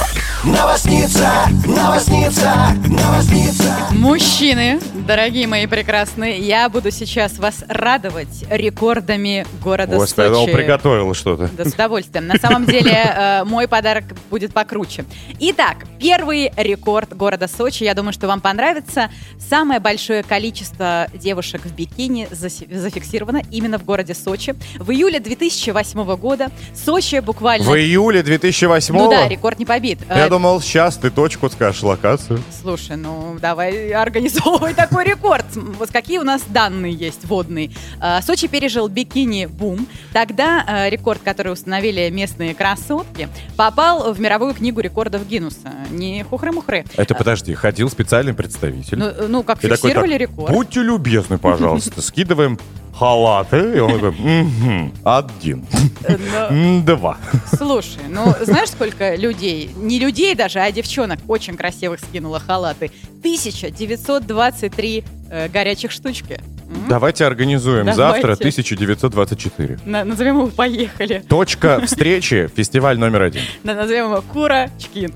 S5: Мужчины, дорогие мои прекрасные, я буду сейчас вас радовать рекордами города
S3: Господи, он
S5: Сочи.
S3: приготовил что-то.
S5: Да, с удовольствием. На самом деле, э, мой подарок будет покруче. Итак, первый рекорд города Сочи. Я думаю, что вам понравится. Самое большое количество девушек в бикини зафиксировано именно в городе Сочи. В июле 2008 года Сочи буквально...
S3: В июле 2008
S5: Ну да, рекорд не побит.
S3: Я
S5: Э,
S3: думал, сейчас ты точку скажешь, локацию.
S5: Слушай, ну давай организовывай такой рекорд. Вот какие у нас данные есть водные. Э, Сочи пережил бикини-бум. Тогда э, рекорд, который установили местные красотки, попал в мировую книгу рекордов Гиннесса. Не хухры-мухры.
S3: Это, подожди, ходил специальный представитель.
S5: Ну, ну, как
S3: И такой,
S5: фиксировали
S3: так,
S5: рекорд.
S3: Будьте любезны, пожалуйста, скидываем халаты. И он такой, «Мгм, один,
S5: но-
S3: два.
S5: Слушай, ну знаешь, сколько людей, не людей даже, а девчонок очень красивых скинуло халаты? 1923 э, горячих штучки.
S3: Давайте организуем
S5: Давайте.
S3: завтра 1924.
S5: На- назовем его «Поехали».
S3: Точка встречи, фестиваль номер один.
S5: На- Назовем его «Курочкин».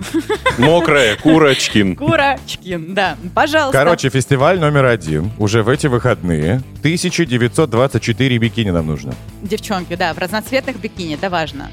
S4: Мокрая, курочкин.
S5: Курочкин, да. Пожалуйста.
S3: Короче, фестиваль номер один. Уже в эти выходные. 1924 бикини нам нужно.
S5: Девчонки, да, в разноцветных бикини, это важно.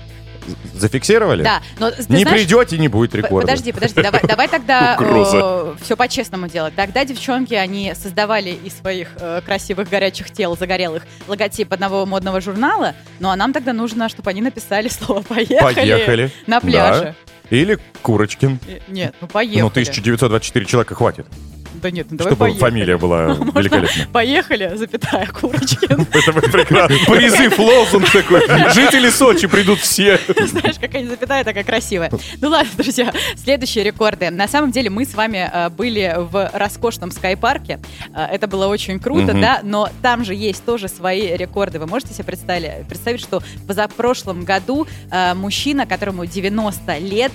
S3: Зафиксировали?
S5: Да, но
S3: Не
S5: знаешь-
S3: придете, не будет рекорда.
S5: Подожди, подожди, давай, давай тогда <laughs>
S4: Угроза.
S5: все по-честному делать. Тогда девчонки, они создавали из своих э, красивых горячих тел, загорелых, логотип одного модного журнала, ну а нам тогда нужно, чтобы они написали слово «поехали»,
S3: Поехали.
S5: на пляже.
S3: Да. Или Курочкин.
S5: Э, Нет, ну поехали.
S3: Ну, 1924 человека хватит,
S5: Да нет, ну давай
S3: чтобы
S5: поехали.
S3: фамилия была <laughs>
S5: Можно
S3: великолепна.
S5: Поехали, запятая, Курочкин. <laughs>
S3: Это вы прекрасно.
S4: Призыв лозунг такой. Жители Сочи придут все.
S5: Знаешь, какая запятая такая красивая. Ну ладно, друзья, следующие рекорды. На самом деле мы с вами э, были в роскошном скайпарке. Э, это было очень круто, да, но там же есть тоже свои рекорды. Вы можете себе представить, что в позапрошлом году э, мужчина, которому 90 лет,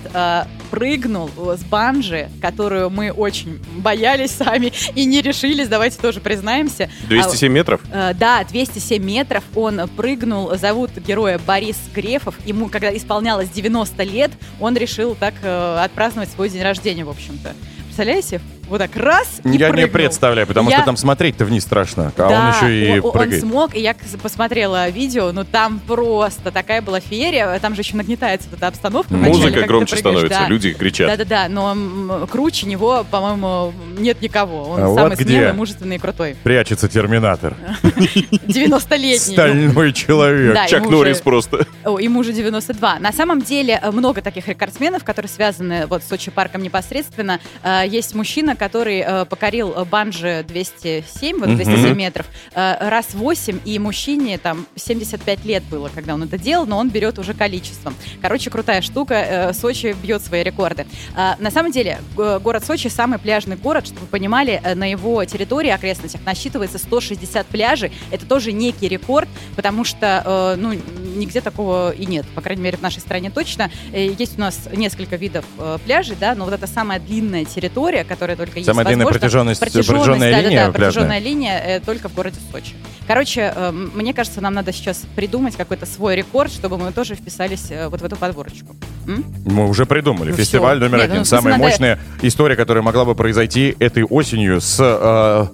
S5: прыгнул с банжи, которую мы очень боялись сами и не решились, давайте тоже признаемся. А
S4: 207 метров?
S5: Э, Да, 207 метров он прыгнул. Зовут героя Борис Грефов. Ему, когда исполнялось 90 лет, он решил так э, отпраздновать свой день рождения, в общем-то. Представляете? Вот так раз и
S3: Я не
S5: прыгнул.
S3: представляю, потому
S5: Я-
S3: что там смотреть-то вниз страшно. А
S5: Да,
S3: он еще и
S5: он, он
S3: прыгает.
S5: смог, и я посмотрела видео, ну там просто такая была феерия, там же еще нагнетается вот эта обстановка. вначале,
S4: Музыка
S5: ты
S4: громче становится,
S5: да.
S4: люди кричат.
S5: Да-да-да, но круче него, по-моему, нет никого. Он
S3: А вот
S5: самый
S3: где?
S5: смелый, мужественный и крутой.
S3: Прячется терминатор. <laughs>
S5: 90-летний.
S3: Стальной человек.
S5: Да,
S4: Чак
S5: уже-
S4: Норрис просто.
S5: О, ему уже 92. На самом деле э, много таких рекордсменов, которые связаны вот с Сочи парком непосредственно. Э, Есть мужчина, который э, покорил э, банджи 207, вот
S3: Мгм.
S5: 207 метров, э, раз 8, и мужчине там 75 лет было, когда он это делал, но он берет уже количеством. Короче, крутая штука. Сочи бьет свои рекорды. Э, На самом деле, город Сочи самый пляжный город, чтобы вы понимали, на его территории, окрестностях насчитывается 160 пляжей. Это тоже некий рекорд, потому что, ну, нигде такого и нет, по крайней мере, в нашей стране точно. Есть у нас несколько видов пляжей, да, но вот это самая длинная территория, которая только есть
S3: Самая длинная
S5: возможно.
S3: протяженность- протяженная
S5: да-да-да,
S3: линия пляжная.
S5: протяженная линия э, только в городе Сочи. Короче, э, мне кажется, нам надо сейчас придумать какой-то свой рекорд, чтобы мы тоже вписались э, вот в эту подборочку. М?
S3: Мы уже придумали.
S5: Ну
S3: Фестиваль
S5: всё.
S3: номер
S5: Нет, ну,
S3: один.
S5: смысле,
S3: Самая
S5: надо-
S3: мощная история, которая могла бы произойти этой осенью с э,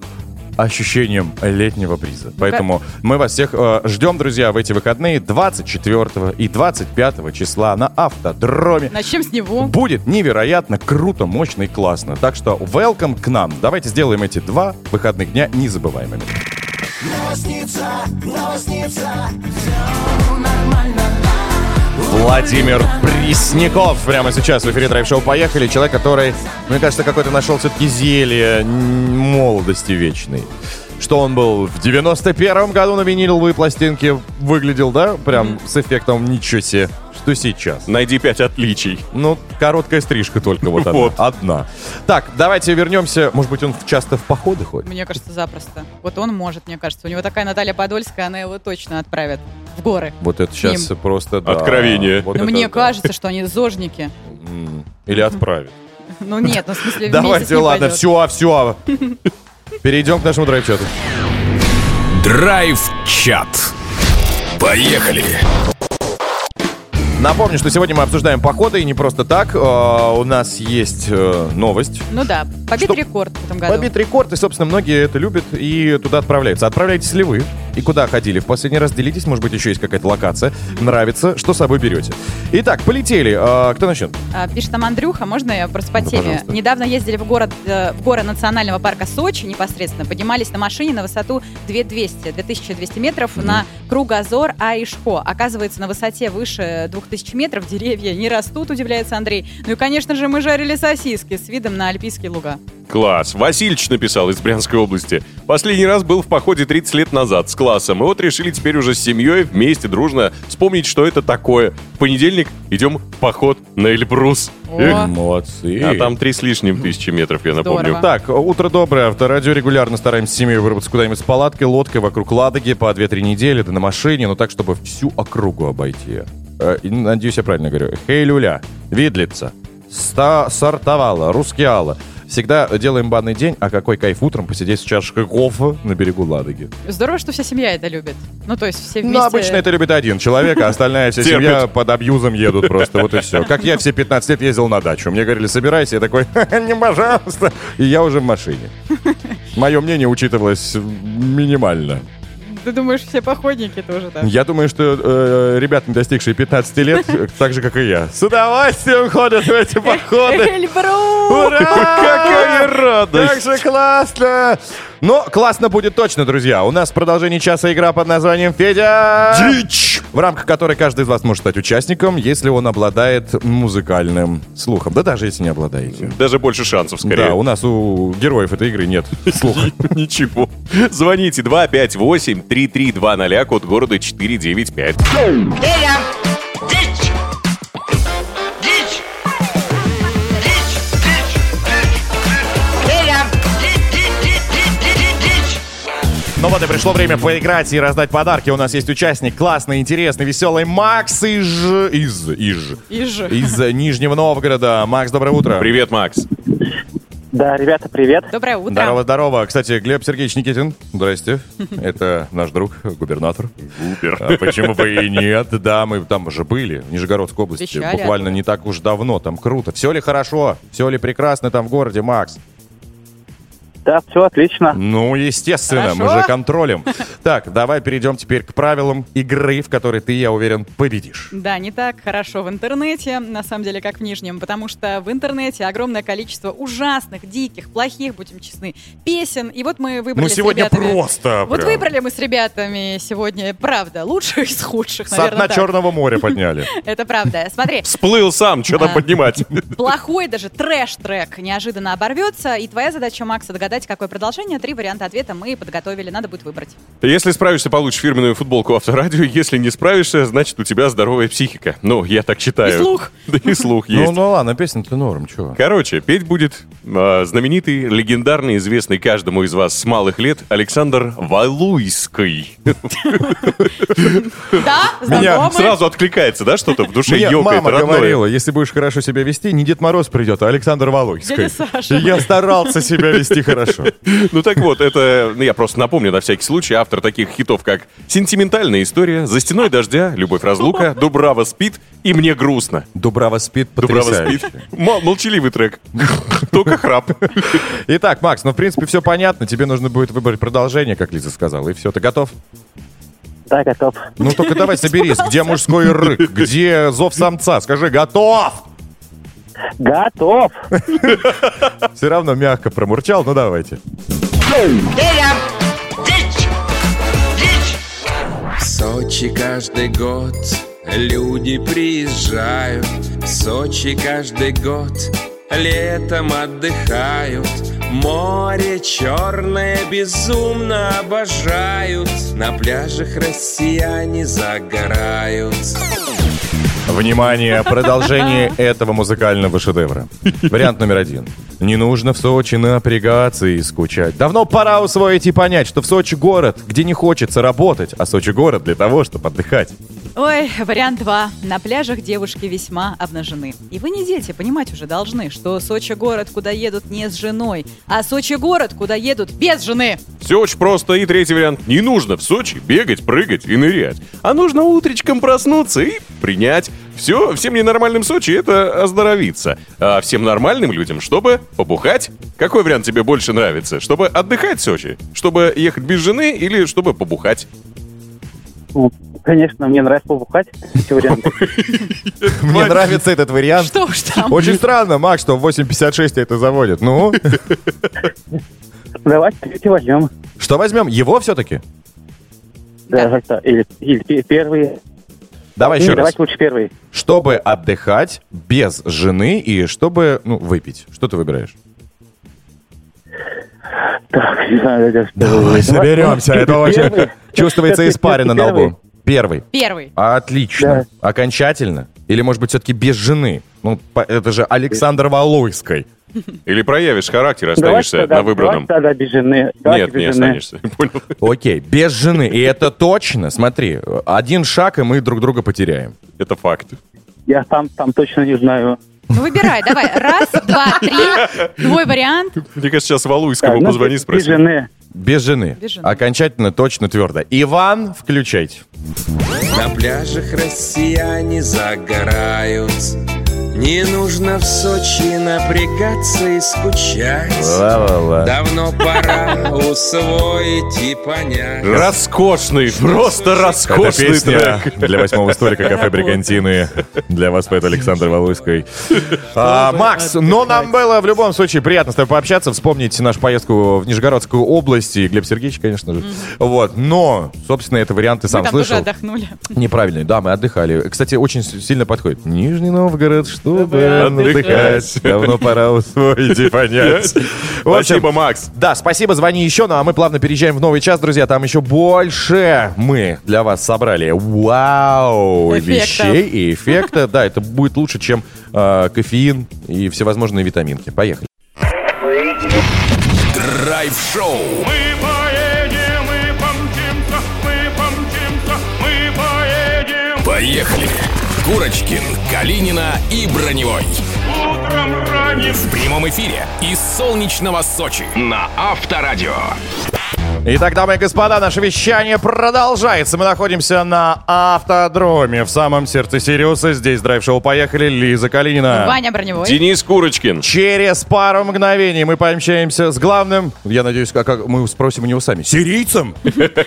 S3: ощущением летнего бриза. Поэтому мы вас всех э, ждем, друзья, в эти выходные 24 и 25 числа на автодроме.
S5: Начнем с него.
S3: Будет невероятно круто, мощно и классно. Так что welcome к нам. Давайте сделаем эти два выходных дня незабываемыми. Владимир Пресняков прямо сейчас в эфире драйв-шоу «Поехали». Человек, который, мне кажется, какой-то нашел все-таки зелье молодости вечной. Что он был в 91-м году на виниловой пластинке выглядел, да? Прям с эффектом ничего себе. Что сейчас?
S4: Найди пять отличий.
S3: Ну, короткая стрижка только вот <laughs> одна.
S4: Вот.
S3: Одна. Так, давайте вернемся. Может быть, он часто в походы ходит?
S5: Мне кажется, запросто. Вот он может, мне кажется. У него такая Наталья Подольская, она его точно отправит в горы.
S3: Вот это сейчас
S5: ним.
S3: просто... да.
S4: Откровение.
S3: Вот
S5: Но
S3: это
S5: мне
S3: да.
S5: кажется, что они зожники.
S3: Или отправит.
S5: Ну нет, ну в смысле
S3: Давайте, ладно, все, все. <laughs> Перейдем к нашему драйв-чату.
S2: Драйв-чат. Поехали.
S3: Напомню, что сегодня мы обсуждаем походы, и не просто так. Э, У нас есть э, новость.
S5: Ну да, побит
S3: Что-
S5: рекорд в этом году.
S3: Побит рекорд, и, собственно, многие это любят и туда отправляются. Отправляетесь ли вы? И куда ходили? В последний раз делитесь, может быть, еще есть какая-то локация. Нравится, что с собой берете. Итак, полетели. Э, Кто начнет?
S5: А, Пишет там Андрюха, можно я просто по теме?
S3: пожалуйста.
S5: Недавно ездили в город, э, в горы национального парка Сочи непосредственно, поднимались на машине на высоту 2200, 2200 метров на кругозор Аишко. Оказывается, на высоте выше 2000 метров деревья не растут, удивляется Андрей. Ну и, конечно же, мы жарили сосиски с видом на альпийские луга.
S4: Класс. Васильевич написал из Брянской области. Последний раз был в походе 30 лет назад с классом. И вот решили теперь уже с семьей вместе дружно вспомнить, что это такое. В понедельник идем в поход на Эльбрус. Эх,
S3: Молодцы.
S4: А там три с лишним тысячи метров, я напомню.
S5: Здорово.
S3: Так, утро доброе. Авторадио регулярно стараемся с семьей выработать куда-нибудь с палаткой, лодкой вокруг Ладоги по 2-3 недели, да на машине, но так, чтобы всю округу обойти. Э, надеюсь, я правильно говорю. Хей, люля, видлица, ста сортовала, рускиала. Всегда делаем банный день, а какой кайф утром посидеть с чашкой кофе на берегу Ладоги.
S5: Здорово, что вся семья это любит. Ну, то есть все вместе...
S3: Ну, обычно это любит один человек, а остальная вся семья под абьюзом едут просто, вот и все. Как я все 15 лет ездил на дачу. Мне говорили, собирайся, я такой, не, пожалуйста. И я уже в машине. Мое мнение учитывалось минимально.
S5: Ты думаешь, все походники тоже так?
S3: Я думаю, что э, ребята, не достигшие 15 лет, <laughs> так же, как и я, с удовольствием ходят в эти походы.
S5: Эльбрус!
S3: Ура!
S4: Какая радость!
S3: Как же классно! Но классно будет точно, друзья. У нас в продолжении часа игра под названием «Федя».
S4: Дичь!
S3: В рамках которой каждый из вас может стать участником, если он обладает музыкальным слухом. Да даже если не обладаете.
S4: Даже больше шансов, скорее.
S3: Да, у нас у героев этой игры нет слуха. <laughs>
S4: Ничего. Звоните 258-3320, код города 495.
S3: Ну вот и пришло время поиграть и раздать подарки. У нас есть участник классный, интересный, веселый Макс из... Из... Из...
S5: Иж.
S3: Из Нижнего Новгорода. Макс, доброе утро.
S4: Привет, Макс.
S10: Да, ребята, привет.
S5: Доброе утро.
S3: Здорово, здорово. Кстати, Глеб Сергеевич Никитин, здрасте. Это наш друг, губернатор.
S4: Супер.
S3: А почему бы и нет? Да, мы там уже были, в Нижегородской области,
S5: Вещали
S3: буквально
S5: оттуда.
S3: не так уж давно. Там круто. Все ли хорошо? Все ли прекрасно там в городе, Макс?
S10: Да, все отлично.
S3: Ну, естественно, мы
S5: Хорошо.
S3: же контролем. Так, давай перейдем теперь к правилам игры, в которой ты, я уверен, победишь.
S5: Да, не так хорошо в интернете, на самом деле, как в Нижнем, потому что в интернете огромное количество ужасных, диких, плохих, будем честны, песен. И вот мы выбрали
S3: Ну, сегодня
S5: с ребятами...
S3: просто
S5: Вот
S3: прям.
S5: выбрали мы с ребятами сегодня, правда, лучших из худших,
S3: Со
S5: наверное,
S3: дна
S5: так.
S3: Черного моря подняли. <laughs>
S5: Это правда. Смотри,
S4: Всплыл сам, что там поднимать?
S5: плохой даже трэш-трек неожиданно оборвется, и твоя задача, Макса, догадать, какое продолжение. Три варианта ответа мы подготовили, надо будет выбрать.
S4: Если справишься, получишь фирменную футболку авторадио. Если не справишься, значит, у тебя здоровая психика. Ну, я так считаю.
S5: И слух. <laughs>
S4: Да и слух
S3: Ну,
S4: есть.
S3: ну ладно, песня-то норм, чего?
S4: Короче, петь будет а, знаменитый, легендарный, известный каждому из вас с малых лет Александр Валуйский.
S5: Да, <laughs>
S3: Меня?
S4: Сразу откликается, да, что-то в душе ёкает
S3: мама говорила, если будешь хорошо себя вести, не Дед Мороз придет, а Александр Валуйский. Я старался себя вести хорошо. <laughs>
S4: Ну так вот, это, ну, я просто напомню на всякий случай, автор таких хитов, как «Сентиментальная история», «За стеной дождя», «Любовь разлука», «Дубрава спит» и «Мне грустно».
S3: Дубрава спит
S4: Дубрава
S3: потрясающе.
S4: спит. Мол- молчаливый трек. <laughs> Только храп.
S3: Итак, Макс, ну, в принципе, все понятно. Тебе нужно будет выбрать продолжение, как Лиза сказала. И все, ты готов?
S10: Да, готов.
S3: Ну, только давай соберись. Где мужской рык? Где зов самца? Скажи, готов!
S10: Готов.
S3: Все равно мягко промурчал, ну давайте.
S11: В Сочи каждый год Люди приезжают. В Сочи каждый год Летом отдыхают. Море черное безумно обожают. На пляжах россияне загорают
S3: Внимание, продолжение <laughs> этого музыкального шедевра. Вариант номер один. Не нужно в Сочи напрягаться и скучать. Давно пора усвоить и понять, что в Сочи город, где не хочется работать, а Сочи город для того, чтобы отдыхать.
S5: Ой, вариант 2. На пляжах девушки весьма обнажены. И вы не дети, понимать уже должны, что Сочи город, куда едут не с женой, а Сочи город, куда едут без жены.
S4: Все очень просто. И третий вариант. Не нужно в Сочи бегать, прыгать и нырять. А нужно утречком проснуться и принять. Все, всем ненормальным Сочи это оздоровиться. А всем нормальным людям, чтобы побухать. Какой вариант тебе больше нравится? Чтобы отдыхать в Сочи? Чтобы ехать без жены или чтобы побухать?
S12: Ну, конечно, мне нравится побухать. Эти варианты. <laughs>
S3: Мне нравится этот вариант.
S5: Что уж там.
S3: Очень странно, Макс, что в 8.56 это заводит. Ну,
S12: Давайте возьмем.
S3: что возьмем? Его все-таки?
S12: Да, как-то. Или, или пе- первый.
S3: Давай еще раз.
S12: Давайте лучше первый.
S3: Чтобы отдыхать без жены и чтобы, ну, выпить. Что ты выбираешь?
S12: Так, не знаю, это-
S3: Давай соберемся, это очень... Чувствуется испарина на лбу. Первый.
S5: Первый.
S3: Отлично. Окончательно? Или, может быть, все-таки без жены? Ну, это же Александр Валуйской.
S4: Или проявишь характер,
S12: Давайте
S4: останешься
S12: тогда-
S4: на выбранном?
S12: давайте тогда без жены. Давайте
S4: Нет,
S12: без
S4: не
S12: жены.
S4: останешься. Понял.
S3: Окей, без жены. И это точно, смотри, один шаг, и мы друг друга потеряем.
S4: Это факт.
S12: Я там, там точно не знаю.
S5: Ну, выбирай, давай. Раз, два, три. Твой вариант.
S4: Мне кажется, сейчас Валуйскому
S12: Так, ну,
S4: позвони, спроси.
S12: Без жены.
S3: Без жены.
S5: Без жены.
S3: Окончательно, точно, твердо. Иван, включайте.
S11: На пляжах россияне загорают Не нужно в Сочи напрягаться и скучать
S3: Ла-ла-ла.
S11: Давно пора усвоить и понять
S4: Роскошный, просто
S3: Это
S4: роскошный
S3: песня
S4: трек.
S3: для восьмого столика кафе Бригантины. Для вас поет Александр Валуйской. А, Макс, но нам было в любом случае приятно с тобой пообщаться, вспомнить нашу поездку в Нижегородскую область. И Глеб Сергеевич, конечно же. Вот. Но, собственно, это вариант ты
S5: Мы
S3: сам
S5: там тоже
S3: слышал.
S5: отдохнули.
S3: Неправильный, да, мы отдыхали. Кстати, очень сильно подходит. Нижний Новгород, чтобы
S4: отдыхать.
S3: Давно пора усвоить и <laughs> понять.
S4: Спасибо, Макс.
S3: да, спасибо, звони еще, ну а мы плавно переезжаем в новый час, друзья. Там еще больше мы для вас собрали. Вау! Вещей и эффекта. Да, это будет лучше, чем э, кофеин и всевозможные витаминки. Поехали.
S2: Драйв-шоу.
S1: Мы поедем, мы помчимся, мы помчимся, мы поедем.
S2: Поехали. Курочкин, Калинина и Броневой.
S1: Утром ранним
S2: В прямом эфире из солнечного Сочи на Авторадио.
S3: Итак, дамы и господа, наше вещание продолжается. Мы находимся на автодроме в самом сердце Сириуса. Здесь драйв-шоу «Поехали» Лиза Калинина.
S5: Ваня Броневой.
S4: Денис Курочкин.
S3: Через пару мгновений мы пообщаемся с главным, я надеюсь, как, как мы спросим у него сами, сирийцем,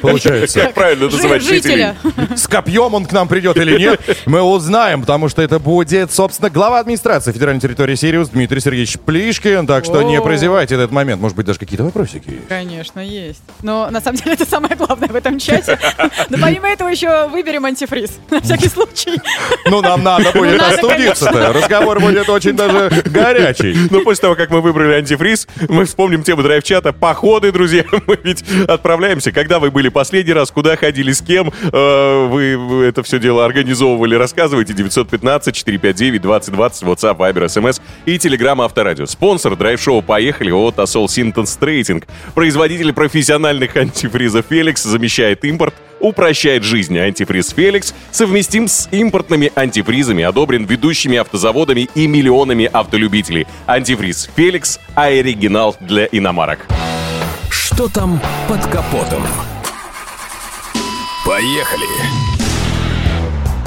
S3: получается.
S4: Как правильно называть
S5: Жителя.
S4: жителей?
S3: С копьем он к нам придет или нет, мы узнаем, потому что это будет, собственно, глава администрации федеральной территории Сириус Дмитрий Сергеевич Плишкин, так что не прозевайте этот момент. Может быть, даже какие-то вопросики.
S5: Конечно, есть. Но на самом деле это самое главное в этом чате. Но помимо этого еще выберем антифриз. На всякий случай.
S3: Ну, нам надо будет
S5: надо,
S3: остудиться-то. Разговор будет очень даже горячий.
S4: Но после того, как мы выбрали антифриз, мы вспомним тему драйв-чата. Походы, друзья, <laughs> мы ведь отправляемся. Когда вы были последний раз, куда ходили, с кем э, вы это все дело организовывали, рассказывайте. 915-459-2020, WhatsApp, Viber, SMS и Telegram Авторадио. Спонсор драйв-шоу «Поехали» от Асол Синтенс Трейдинг. Производитель профессиональных антифризов «Феликс» замещает импорт, упрощает жизнь. Антифриз «Феликс» совместим с импортными антифризами, одобрен ведущими автозаводами и миллионами автолюбителей. Антифриз «Феликс» – оригинал для иномарок.
S2: Что там под капотом? Поехали.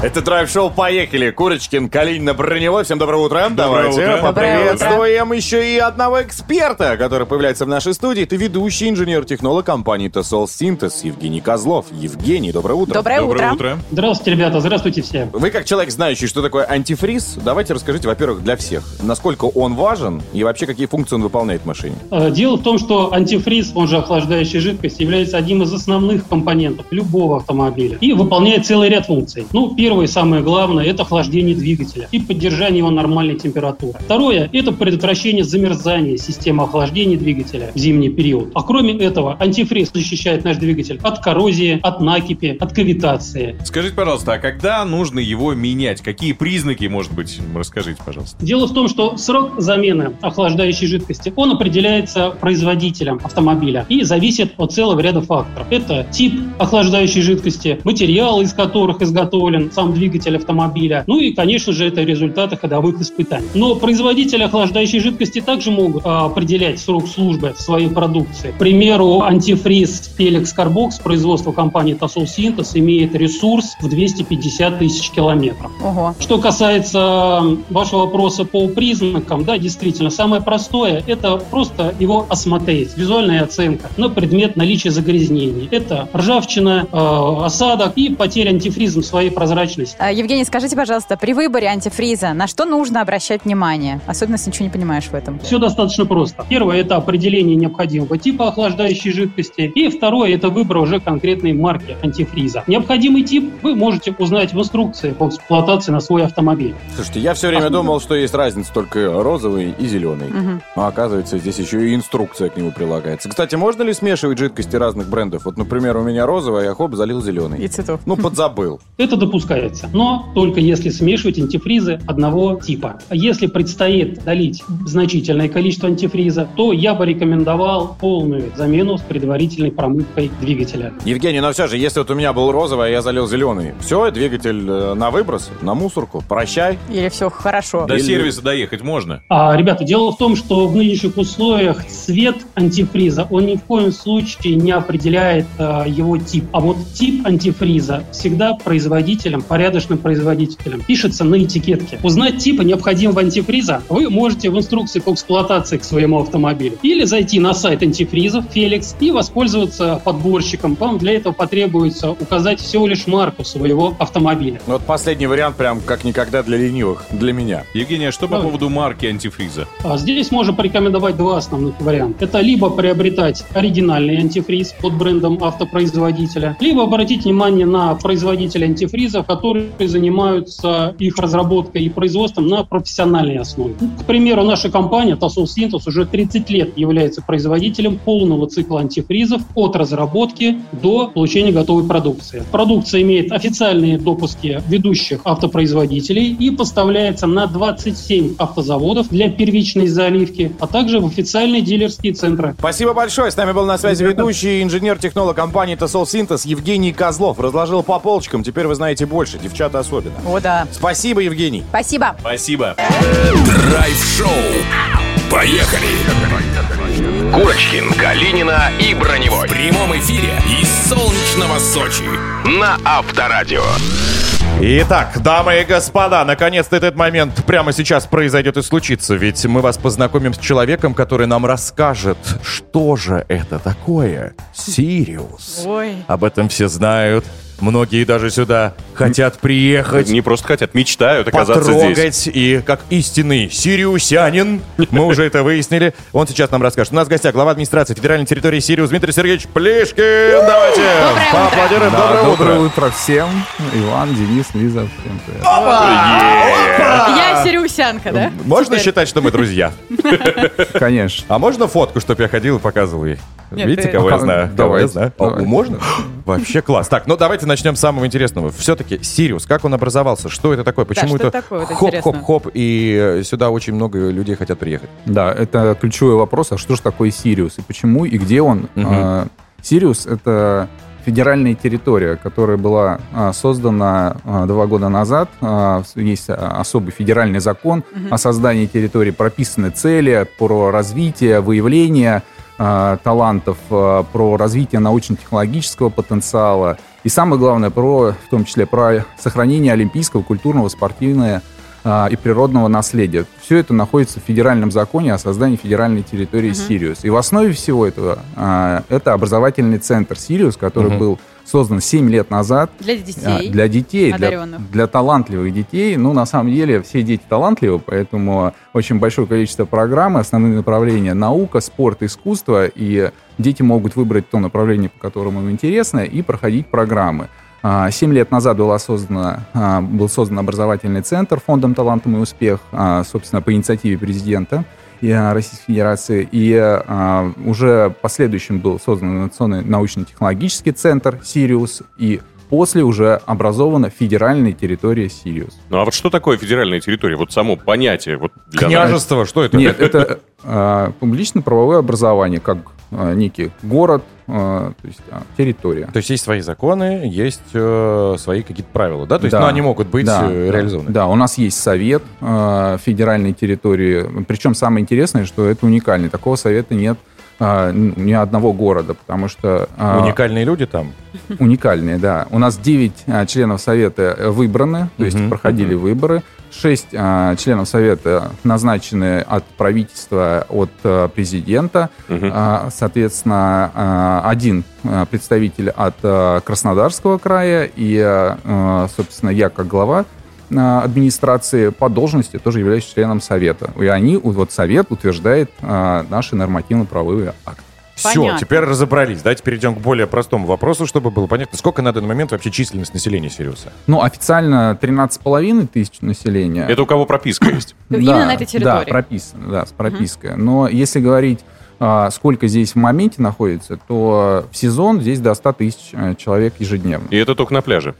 S3: Это драйв-шоу «Поехали». Курочкин, Калинина, Броневой. Всем доброе утро. Давайте
S4: утро.
S3: поприветствуем еще и одного эксперта, который появляется в нашей студии. Это ведущий инженер-технолог компании Тесол Синтез Евгений Козлов. Евгений, доброе утро.
S5: Доброе утро.
S13: Здравствуйте, ребята, здравствуйте все.
S3: Вы как человек, знающий, что такое антифриз, давайте расскажите, во-первых, для всех, насколько он важен и вообще какие функции он выполняет в машине.
S13: Э, Дело в том, что антифриз, он же охлаждающая жидкость, является одним из основных компонентов любого автомобиля и выполняет целый ряд функций. Ну, Первое и самое главное – это охлаждение двигателя и поддержание его нормальной температуры. Второе – это предотвращение замерзания системы охлаждения двигателя в зимний период. А кроме этого, антифриз защищает наш двигатель от коррозии, от накипи, от кавитации.
S14: Скажите, пожалуйста, а когда нужно его менять? Какие признаки, может быть, расскажите, пожалуйста.
S13: Дело в том, что срок замены охлаждающей жидкости, он определяется производителем автомобиля и зависит от целого ряда факторов. Это тип охлаждающей жидкости, материал, из которых изготовлен сам двигатель автомобиля, ну и, конечно же, это результаты ходовых испытаний. Но производители охлаждающей жидкости также могут а, определять срок службы в своей продукции. К примеру, антифриз Felix Carbox производства компании Tasol Synthos имеет ресурс в 250 тысяч километров.
S5: Ого.
S13: Что касается вашего вопроса по признакам, да, действительно, самое простое – это просто его осмотреть, визуальная оценка на предмет наличия загрязнений. Это ржавчина, э, осадок и потеря антифризом своей прозрачности.
S5: А, Евгений, скажите, пожалуйста, при выборе антифриза на что нужно обращать внимание? Особенно, если ничего не понимаешь в этом.
S13: Все достаточно просто. Первое – это определение необходимого типа охлаждающей жидкости. И второе – это выбор уже конкретной марки антифриза. Необходимый тип вы можете узнать в инструкции по эксплуатации на свой автомобиль.
S6: Слушайте, я все время думал, что есть разница только розовый и зеленый.
S5: Мгм.
S6: А оказывается, здесь еще и инструкция к нему прилагается. Кстати, можно ли смешивать жидкости разных брендов? Вот, например, у меня розовый, а я хоп, залил зеленый.
S5: И цветов.
S6: Ну, подзабыл.
S13: Это допускается, но только если смешивать антифризы одного типа. А Если предстоит долить значительное количество антифриза, то я бы рекомендовал полную замену с предварительной промывкой двигателя.
S6: Евгений, но все же, если вот у меня был розовый, а я залил зеленый, все, двигатель э, на выброс, на мусорку, прощай.
S5: Или все хорошо?
S14: До сервиса доехать можно?
S13: А, ребята, дело в том, что в нынешних условиях цвет антифриза, он ни в коем случае не определяет а, его тип. А вот тип антифриза всегда производителем, порядочным производителем, пишется на этикетке. Узнать типа необходимого антифриза вы можете в инструкции по эксплуатации к своему автомобилю. Или зайти на сайт антифризов Felix и воспользоваться подборщиком. Вам для этого потребуется указать всего лишь марку своего автомобиля.
S6: Ну, вот последний вариант прям как никогда для ленивых, для меня.
S14: Евгений, а что по
S13: Давай.
S14: поводу марки антифриза?
S13: А Здесь можно порекомендовать два основных варианта. Это либо приобретать оригинальный антифриз под брендом автопроизводителя, либо обратить внимание на производителей антифризов, которые занимаются их разработкой и производством на профессиональной основе. К примеру, наша компания Tasol Synthos уже 30 лет является производителем полного цикла антифризов от разработки до получения готовой продукции. Продукция имеет официальные допуски ведущих автопроизводителей и поставляется на 27 автозаводов для первичной заливки, а также в официальные дилерские центры.
S6: Спасибо большое. С нами был на связи ведущий инженер-технолог компании Тосол Синтез Евгений Козлов. Разложил по полочкам. Теперь вы знаете больше, девчата особенно.
S5: О, да.
S6: Спасибо, Евгений.
S5: Спасибо.
S14: Спасибо.
S2: Драйв-шоу. Поехали! Курочкин, Калинина и Броневой. В прямом эфире из солнечного Сочи. На Авторадио.
S3: Итак, дамы и господа, наконец-то этот момент прямо сейчас произойдет и случится, ведь мы вас познакомим с человеком, который нам расскажет, что же это такое Сириус.
S5: Ой.
S3: Об этом все знают. Многие даже сюда хотят приехать.
S4: Не просто хотят, мечтают оказаться
S3: потрогать.
S4: здесь.
S3: И как истинный сириусянин, мы уже это выяснили, он сейчас нам расскажет. У нас в гостях глава администрации федеральной территории Сириус Дмитрий Сергеевич Плешкин. Давайте поаплодируем.
S15: Да,
S3: Доброе утро.
S15: доброе утро всем. Иван, Денис, Лиза, всем привет.
S5: Я сириусянка, да?
S3: Можно
S5: Теперь.
S3: считать, что мы друзья?
S15: Конечно.
S3: А можно фотку, чтобы я ходил и показывал ей?
S5: Нет,
S3: Видите,
S5: ты-
S3: кого я
S15: Пока-
S3: знаю? Кого я
S15: давайте,
S3: знаю? О,
S15: давайте.
S3: можно? <gasps> Вообще класс. Так, ну давайте начнем с самого интересного. Все-таки Сириус, как он образовался? Что это такое? Почему
S5: что
S3: это хоп-хоп-хоп, и э, сюда очень много людей хотят приехать?
S15: Да, это ключевой вопрос, а что же такое Сириус и почему и где он? А, Сириус — это федеральная территория, которая была а, создана а, два года назад. А, Есть а, особый федеральный закон
S5: Мгм.
S15: о создании территории, прописаны цели про развитие, выявление а, талантов, а, про развитие научно-технологического потенциала и самое главное, про, в том числе про сохранение олимпийского, культурного, спортивного а, и природного наследия. Все это находится в федеральном законе о создании федеральной территории Сириус. И в основе всего этого а, это образовательный центр Сириус, который
S3: Мгм.
S15: был создан 7 лет назад
S5: Для
S15: а,
S5: детей.
S15: Для детей, для,
S5: одаренных.
S15: для талантливых детей. Ну, на самом деле, все дети талантливы, поэтому очень большое количество программ, основные направления наука, спорт, искусство, и дети могут выбрать то направление, по которому им интересно, и проходить программы. А, Семь лет назад была создана, а, был создан образовательный центр фондом «Талантом и успех», а, собственно, по инициативе президента а, Российской Федерации. И а, уже последующим был создан инновационный научно-технологический центр «Сириус», и после уже образована федеральная территория «Сириус».
S4: Ну а вот что такое федеральная территория? Вот само понятие. Вот для
S3: Княжество, что это?
S15: Нет, это а, публично-правовое образование, как а, некий город, а, то есть а, территория.
S3: То есть есть свои законы, есть э, свои какие-то правила, да? То есть
S15: Да.
S3: ну, они могут быть
S15: Да,
S3: э, реализованы.
S15: Да, у нас есть совет э, федеральной территории. Причем самое интересное, что это уникальный. Такого совета нет э, ни одного города, потому что... э,
S3: Уникальные люди там.
S15: Уникальные, да. У нас 9 членов совета выбраны, то есть проходили выборы. 6 членов совета назначены от правительства, от президента. А, Соответственно, а, один а, представитель от а, Краснодарского края и, а, а, собственно, я как глава а, администрации по должности тоже являюсь членом совета. И они, вот совет утверждает а, наши нормативно-правовые акты.
S3: Все,
S5: Понятно.
S3: теперь разобрались. Давайте перейдем к более простому вопросу, чтобы было понятно, сколько на данный момент вообще численность населения Сириуса.
S15: Ну, официально 13,5 тысяч населения.
S4: Это у кого прописка есть? <clears throat>
S5: Именно на этой территории.
S15: Да, прописано, да, с пропиской. Но если говорить, а, сколько здесь в моменте находится, то в сезон здесь до 100 тысяч э, человек ежедневно.
S4: И это только на пляже.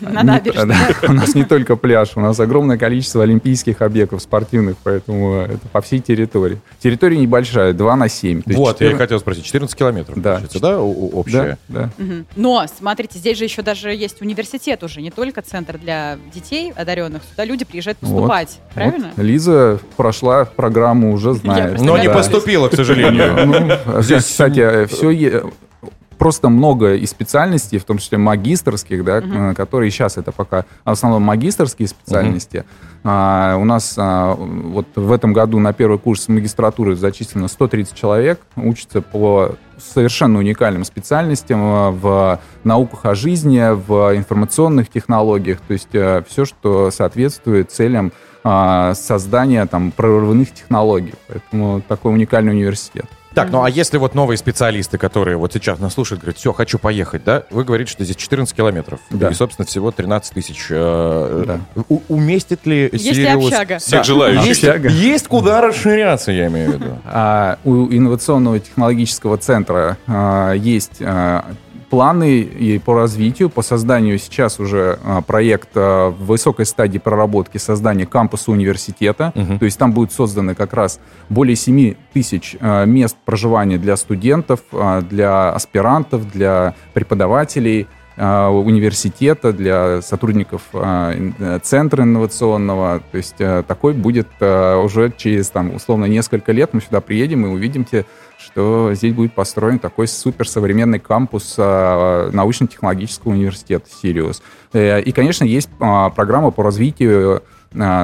S5: На набережной.
S15: у нас не только пляж, у нас огромное количество олимпийских объектов спортивных, поэтому это по всей территории. Территория небольшая, 2 на 7. то есть
S3: вот, я и
S15: 14
S3: хотел спросить, 14 километров,
S15: Да.
S3: да, общее?
S15: Да.
S5: Но, смотрите, здесь же еще даже есть университет уже, не только центр для детей одаренных. Сюда люди приезжают поступать, правильно?
S15: Лиза прошла программу, уже знает.
S3: Но не поступила, к сожалению.
S15: Ну,
S3: Здесь-
S15: кстати, все просто много и специальностей, в том числе магистрских, да, э, которые сейчас это пока в основном магистрские специальности. А, у нас а, вот в этом году на первый курс магистратуры зачислено 130 человек, учатся по совершенно уникальным специальностям э, в науках о жизни, в информационных технологиях, то есть все, что соответствует целям а, создания там прорывных технологий. Поэтому такой уникальный университет.
S3: Так, ну а если вот новые специалисты, которые вот сейчас нас слушают, говорят, все, хочу поехать, да? Вы говорите, что здесь 14 километров.
S15: Да.
S3: И, собственно, всего 13 тысяч. э,
S15: Да.
S3: у- уместит ли
S5: Есть ли общага?
S4: Всех желающих.
S3: Есть,
S15: Общага.
S3: есть куда расширяться, я имею в виду.
S15: А у инновационного технологического центра а, есть а, планы и по развитию, по созданию сейчас уже а, проект а, в высокой стадии проработки создания кампуса университета.
S3: Мгм.
S15: То есть там будут созданы как раз более 7 тысяч а, мест проживания для студентов, для аспирантов, для преподавателей университета, для сотрудников э, центра инновационного. То есть э, такой будет э, уже через, там, условно, несколько лет мы сюда приедем и увидимте, что здесь будет построен такой суперсовременный кампус а, научно-технологического университета «Сириус». Э, И, конечно, есть а, программа по развитию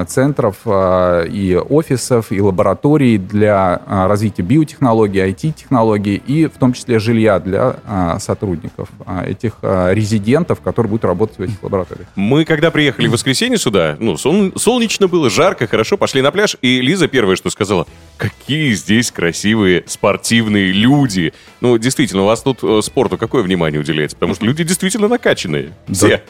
S15: центров а, и офисов, и лабораторий для а, развития биотехнологий, IT-технологий, и в том числе жилья для сотрудников, этих резидентов, которые будут работать в этих лабораториях.
S4: Мы, когда приехали в воскресенье сюда, ну, сол- солнечно было, жарко, хорошо, пошли на пляж, и Лиза первое, что сказала, какие здесь красивые спортивные люди. Ну, действительно, у вас тут э, спорту какое внимание уделяется? Потому что люди действительно накачанные. Все.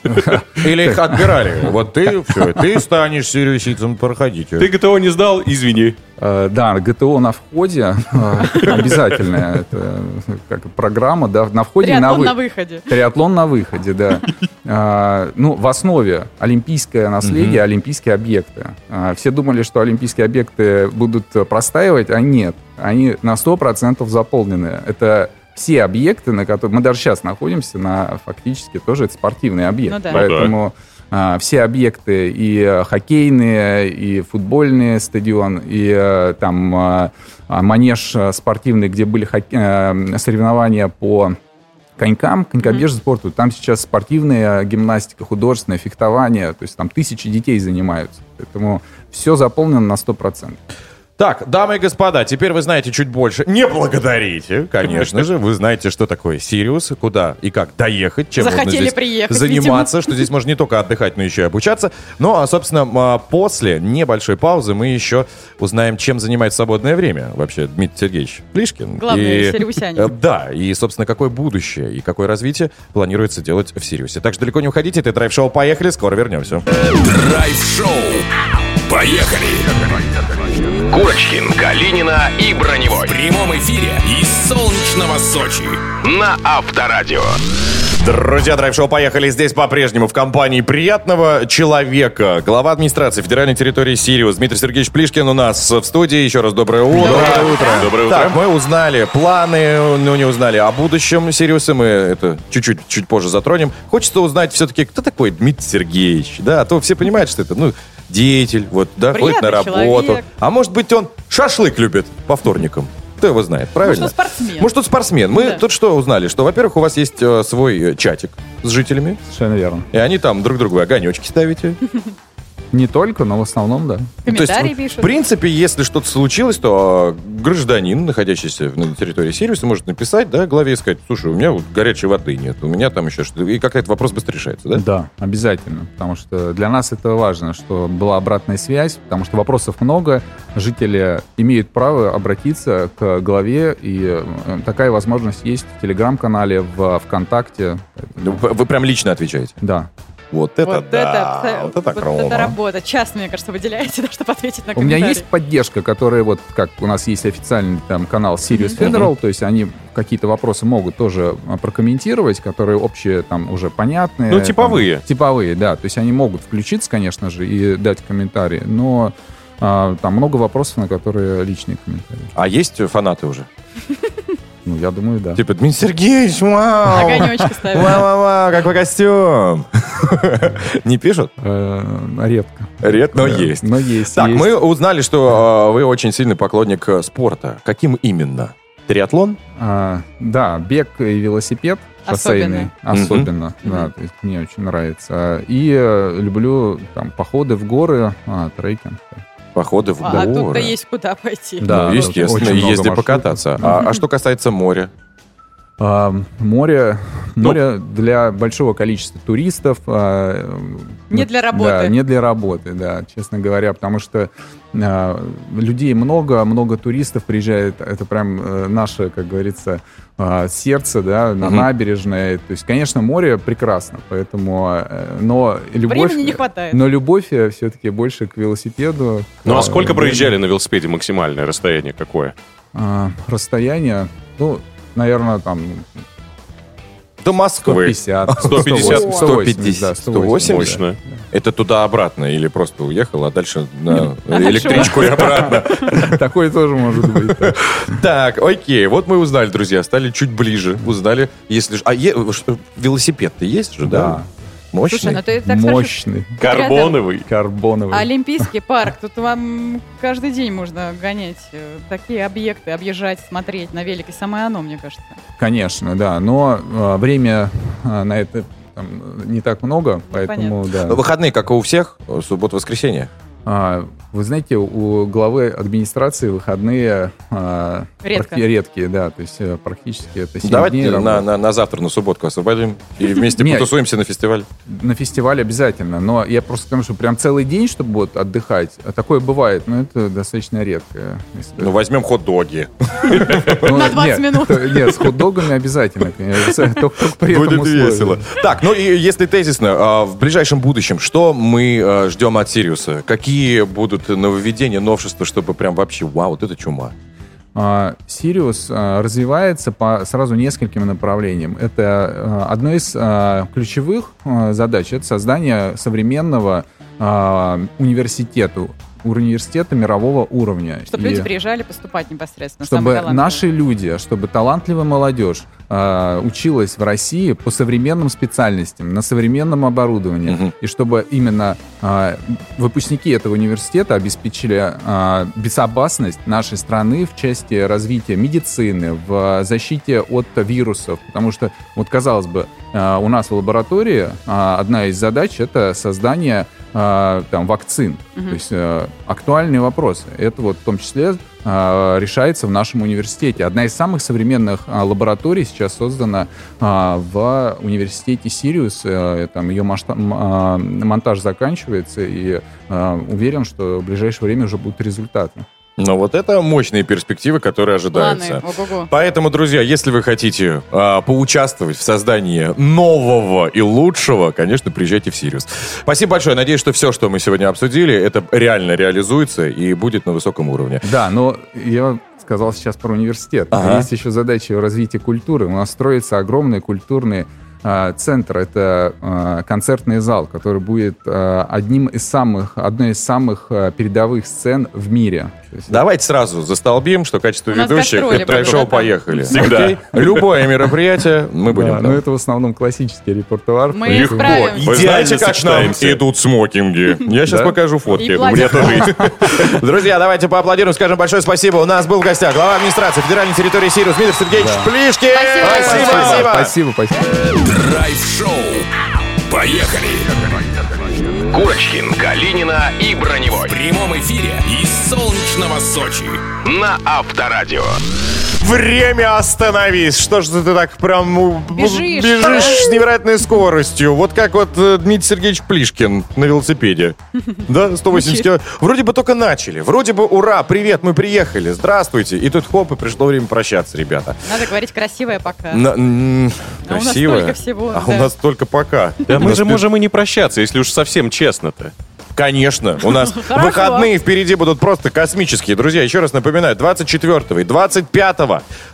S3: Или их отбирали. Вот ты, все, ты станешь сириусицем, проходите.
S4: Ты ГТО не сдал, извини.
S15: Э, Да, ГТО на входе э, обязательно. Это как программа, да, на входе и на
S5: Триатлон на выходе.
S15: Триатлон на выходе, да. А, Ну, в основе олимпийское наследие, олимпийские объекты. А, Все думали, что олимпийские объекты будут простаивать, а нет. Они на 100% заполнены. Это все объекты, на которых мы даже сейчас находимся, на фактически тоже это спортивный объект.
S5: Ну да.
S15: Поэтому а, все объекты и э, хоккейные, и футбольный стадион, и э, там а, а, манеж э, спортивный, где были э, соревнования по конькам, конькобежному спорту. Там сейчас спортивная гимнастика, художественное фехтование. То есть там тысячи детей занимаются. Поэтому все заполнено на 100%.
S3: Так, дамы и господа, теперь вы знаете чуть больше. Не благодарите, конечно же. Вы знаете, что такое Сириус, куда и как доехать, чем
S5: Захотели
S3: здесь
S5: приехать,
S3: заниматься, что здесь можно не только отдыхать, но еще и обучаться. Ну, а, собственно, а, после небольшой паузы мы еще узнаем, чем занимает свободное время вообще Дмитрий Сергеевич Плишкин.
S5: Главный
S3: И,
S5: сириусянин.
S3: э, Да, и, собственно, какое будущее и какое развитие планируется делать в Сириусе. Так что далеко не уходите, это драйв-шоу «Поехали», скоро вернемся.
S2: Драйв-шоу. Поехали! Курочкин, Калинина и Броневой. В прямом эфире из солнечного Сочи. На Авторадио.
S3: Друзья, драйв-шоу «Поехали» здесь по-прежнему в компании приятного человека. Глава администрации федеральной территории Сириус Дмитрий Сергеевич Плишкин у нас в студии. Еще раз доброе утро.
S4: Доброе утро. Доброе утро.
S3: Так, мы узнали планы, ну не узнали о будущем Сириуса. Мы это чуть-чуть чуть позже затронем. Хочется узнать все-таки, кто такой Дмитрий Сергеевич? Да, а то все понимают, что это, ну, деятель, вот, да, ходит на
S5: Приятный
S3: работу.
S5: человек.
S3: А может быть, он шашлык любит по вторникам. Кто его знает, правильно?
S5: Может, он спортсмен.
S3: Может, он спортсмен. Мы
S5: Да.
S3: тут что узнали? Что, во-первых, у вас есть э, свой э, чатик с жителями.
S15: Совершенно верно.
S3: И они там друг другу огонечки ставите. <laughs>
S15: Не только, но в основном, да.
S5: Комментарии
S3: в
S5: пишут.
S3: принципе, если что-то случилось, то э, гражданин, находящийся на территории сервиса, может написать, да, главе и сказать, слушай, у меня вот горячей воды нет, у меня там еще что-то. И как этот вопрос быстро решается, да?
S15: Да, обязательно. Потому что для нас это важно, что была обратная связь, потому что вопросов много. Жители имеют право обратиться к главе, и э, такая возможность есть в Телеграм-канале, в ВКонтакте.
S3: Ну, вы прям лично отвечаете.
S15: Да.
S3: Вот это
S5: вот
S3: да,
S5: это,
S3: вот это
S5: вот это работа. Час, мне кажется, выделяете, <laughs> да, чтобы ответить на
S15: У меня есть поддержка, которая вот, как у нас есть официальный там канал Sirius Federal, то есть они какие-то вопросы могут тоже а, прокомментировать, которые общие там уже понятные.
S4: Ну,
S15: там,
S4: типовые.
S15: типовые, да. То есть они могут включиться, конечно же, и дать комментарии, но а, там много вопросов, на которые личные комментарии.
S3: А есть фанаты уже? <laughs>
S15: Ну, я думаю, да.
S3: Типа, Дмитрий Сергеевич, вау!
S5: Огонечки ставят.
S3: Вау-вау-вау, какой костюм! <laughs> Не пишут?
S15: Э, Редко.
S3: Редко, но
S15: Да,
S3: есть.
S15: Но есть.
S3: Так, мы узнали, что э, вы очень сильный поклонник э, спорта. Каким именно? Триатлон?
S15: А, да, бег и велосипед шоссейный. Особенно, да, то есть мне очень нравится. И люблю там походы в горы, а, трекинг.
S3: Походы в
S5: А
S3: горы.
S5: тут-то есть куда пойти.
S15: Да,
S3: ну, естественно,
S15: много
S3: езди покататься. А, а что касается моря?
S15: А, море,
S3: Ну.
S15: море для большого количества туристов. а,
S5: Не для работы.
S15: Да, не для работы, да, честно говоря, потому что а, людей много, много туристов приезжает. Это прям э, наше, как говорится, сердце, да, на
S3: Мгм.
S15: набережной. То есть, конечно, море прекрасно, поэтому, э, но любовь,
S5: Времени не хватает.
S15: но любовь все-таки больше к велосипеду.
S4: Ну, а сколько проезжали на велосипеде максимальное расстояние какое?
S15: расстояние, ну, наверное, там
S3: До Москвы.
S15: 150.
S4: 150,
S15: 180, да,
S3: 180?
S4: Мощно.
S3: Это туда-обратно или просто уехал, а дальше на
S5: А
S3: электричку и обратно?
S15: Такое тоже может быть. да.
S3: Так, окей, вот мы узнали, друзья, стали чуть ближе, узнали, если... ж- А велосипед-то есть же, да? Мощный?
S5: Слушай, ну ты так
S15: Мощный.
S4: Карбоновый.
S15: Карбоновый.
S5: Олимпийский парк, тут вам каждый день можно гонять э, такие объекты, объезжать, смотреть на велике. Самое оно, мне кажется.
S15: Конечно, да. Но э, время э, на это там, не так много, поэтому, да.
S3: Ну, Выходные, как и у всех, суббота-воскресенье.
S15: А, вы знаете, у главы администрации выходные а,
S5: Редко.
S15: практи- редкие, да, то есть э, практически это 7
S3: Давайте
S15: дней
S3: на,
S15: работы.
S3: на, на завтра, на субботку освободим и <laughs> вместе потусуемся на фестиваль.
S15: На фестиваль обязательно, но я просто скажу, что прям целый день, чтобы вот отдыхать, а такое бывает, но это достаточно редко.
S3: Ну, возьмем хот-доги. <laughs>
S15: Ну,
S5: На 20
S15: нет,
S5: минут. <laughs>
S15: Нет, с хот-догами обязательно, конечно.
S3: Будет весело. Так, ну и если тезисно, в ближайшем будущем, что мы ждем от Сириуса? Какие будут нововведения, новшества, чтобы прям вообще, вау, вот это чума.
S15: А, Сириус а, развивается по сразу нескольким направлениям. Это а, одно из ключевых задач это создание современного университета, университета мирового уровня.
S5: Чтобы
S15: И
S5: люди приезжали поступать непосредственно.
S15: чтобы наши люди, чтобы талантливая молодежь а, училась в России по современным специальностям, на современном оборудовании, и чтобы именно а, выпускники этого университета обеспечили а, безопасность нашей страны в части развития медицины, в защите от вирусов, потому что, вот казалось бы, а, у нас в лаборатории а, одна из задач это создание а, там вакцин.
S16: Мгм.
S15: То есть э, актуальные вопросы. Это вот в том числе а, решается в нашем университете. Одна из самых современных а, лабораторий сейчас создана в университете Сириус. Э, Там ее масштаб- монтаж заканчивается, и а, уверен, что в ближайшее время уже будут результаты.
S3: Но вот это мощные перспективы, которые ожидаются.
S5: Планы, ого-го.
S3: Поэтому, друзья, если вы хотите а, поучаствовать в создании нового и лучшего, конечно, приезжайте в Сириус. Спасибо большое. Надеюсь, что все, что мы сегодня обсудили, это реально реализуется и будет на высоком уровне.
S15: Да, но я сказал сейчас про университет.
S3: Ага.
S15: Есть еще задача развития культуры. У нас строится огромный культурный а, центр. Это а, концертный зал, который будет а, одним из самых, одной из самых передовых сцен в мире.
S3: Давайте сразу застолбим, что качество
S15: У нас
S3: ведущих
S15: гастроли
S3: это
S15: будут, да.
S3: поехали.
S15: Всегда.
S3: Окей? Любое мероприятие мы будем
S15: Да, но это в основном классический репертуар.
S5: Мы
S3: Легко.
S5: справимся.
S3: Идеально как к нам идут смокинги. Я сейчас
S15: Да?
S3: покажу фотки.
S5: И
S3: У меня
S5: платье.
S3: тоже есть. <laughs> Друзья, давайте поаплодируем, скажем большое спасибо. У нас был в гостях глава администрации федеральной территории Сириус Дмитрий Сергеевич. Плишкин.
S5: Спасибо.
S3: Спасибо,
S15: Спасибо, спасибо.
S2: Драйв-шоу. Поехали! Курочкин, Калинина и Броневой. В прямом эфире из солнечного Сочи. На Авторадио.
S3: Время остановись. Что ж ты так прям
S5: Бежишь.
S3: бежишь с невероятной скоростью. Вот как вот э, Дмитрий Сергеевич Плишкин на велосипеде. <laughs> Да, 180
S5: Мчит.
S3: километров. Вроде бы только начали. Вроде бы ура, привет, мы приехали. Здравствуйте. И тут хоп, и пришло время прощаться, ребята.
S5: Надо говорить красивое пока.
S3: На- м,
S5: А у нас столько всего,
S3: А
S5: да.
S3: у нас только пока.
S4: Да мы же можем и не прощаться, если уж совсем честно-то.
S3: Конечно, у нас <laughs> выходные впереди будут просто космические. Друзья, еще раз напоминаю, 24 и 25,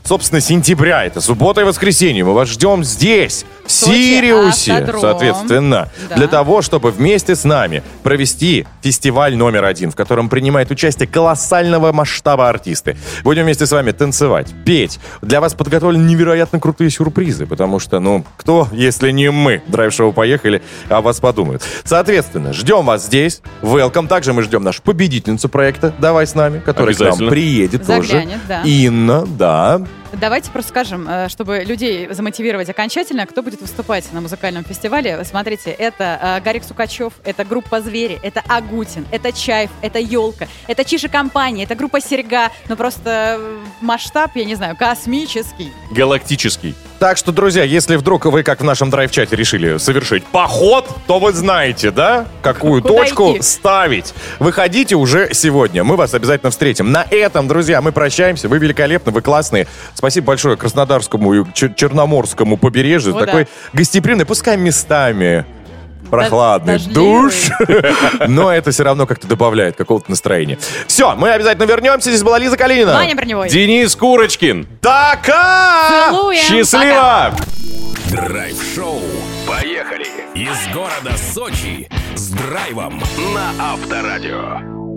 S3: собственно, сентября, это суббота и воскресенье, мы вас ждем здесь, в
S5: Сочи,
S3: Сириусе,
S5: автодром.
S3: соответственно,
S5: Да.
S3: для того, чтобы вместе с нами провести фестиваль номер один, в котором принимает участие колоссального масштаба артисты. Будем вместе с вами танцевать, петь. Для вас подготовлены невероятно крутые сюрпризы, потому что, ну, кто, если не мы, драйв-шоу «Поехали», о вас подумают. Соответственно, ждем вас здесь. Welcome. Также мы ждем нашу победительницу проекта «Давай с нами», которая к нам приедет тоже.
S5: Заглянет, да.
S3: Инна, да.
S5: Давайте просто скажем, э, чтобы людей замотивировать окончательно, кто будет выступать на музыкальном фестивале. Смотрите, это э, Гарик Сукачев, это группа «Звери», это Агутин, это Чаев, это Елка, это Чижи компания, это группа «Серьга». Ну просто э, масштаб, я не знаю, космический.
S4: Галактический.
S3: Так что, друзья, если вдруг вы, как в нашем драйв-чате, решили совершить поход, то вы знаете, да, какую
S5: Куда
S3: точку
S5: идти?
S3: ставить. Выходите уже сегодня. Мы вас обязательно встретим. На этом, друзья, мы прощаемся. Вы великолепны, вы классные. Спасибо большое Краснодарскому и Чер- Черноморскому побережью.
S5: О,
S3: Такой
S5: да.
S3: гостеприимный, пускай местами прохладный
S5: дождливый.
S3: душ, <laughs> но это все равно как-то добавляет какого-то настроения. Все, мы обязательно вернемся. Здесь была Лиза Калинина.
S5: Ваня Броневой.
S4: Денис Курочкин.
S3: Пока!
S5: Целуем.
S4: Счастливо!
S2: Драйв-шоу. Поехали! Из города Сочи с драйвом на Авторадио.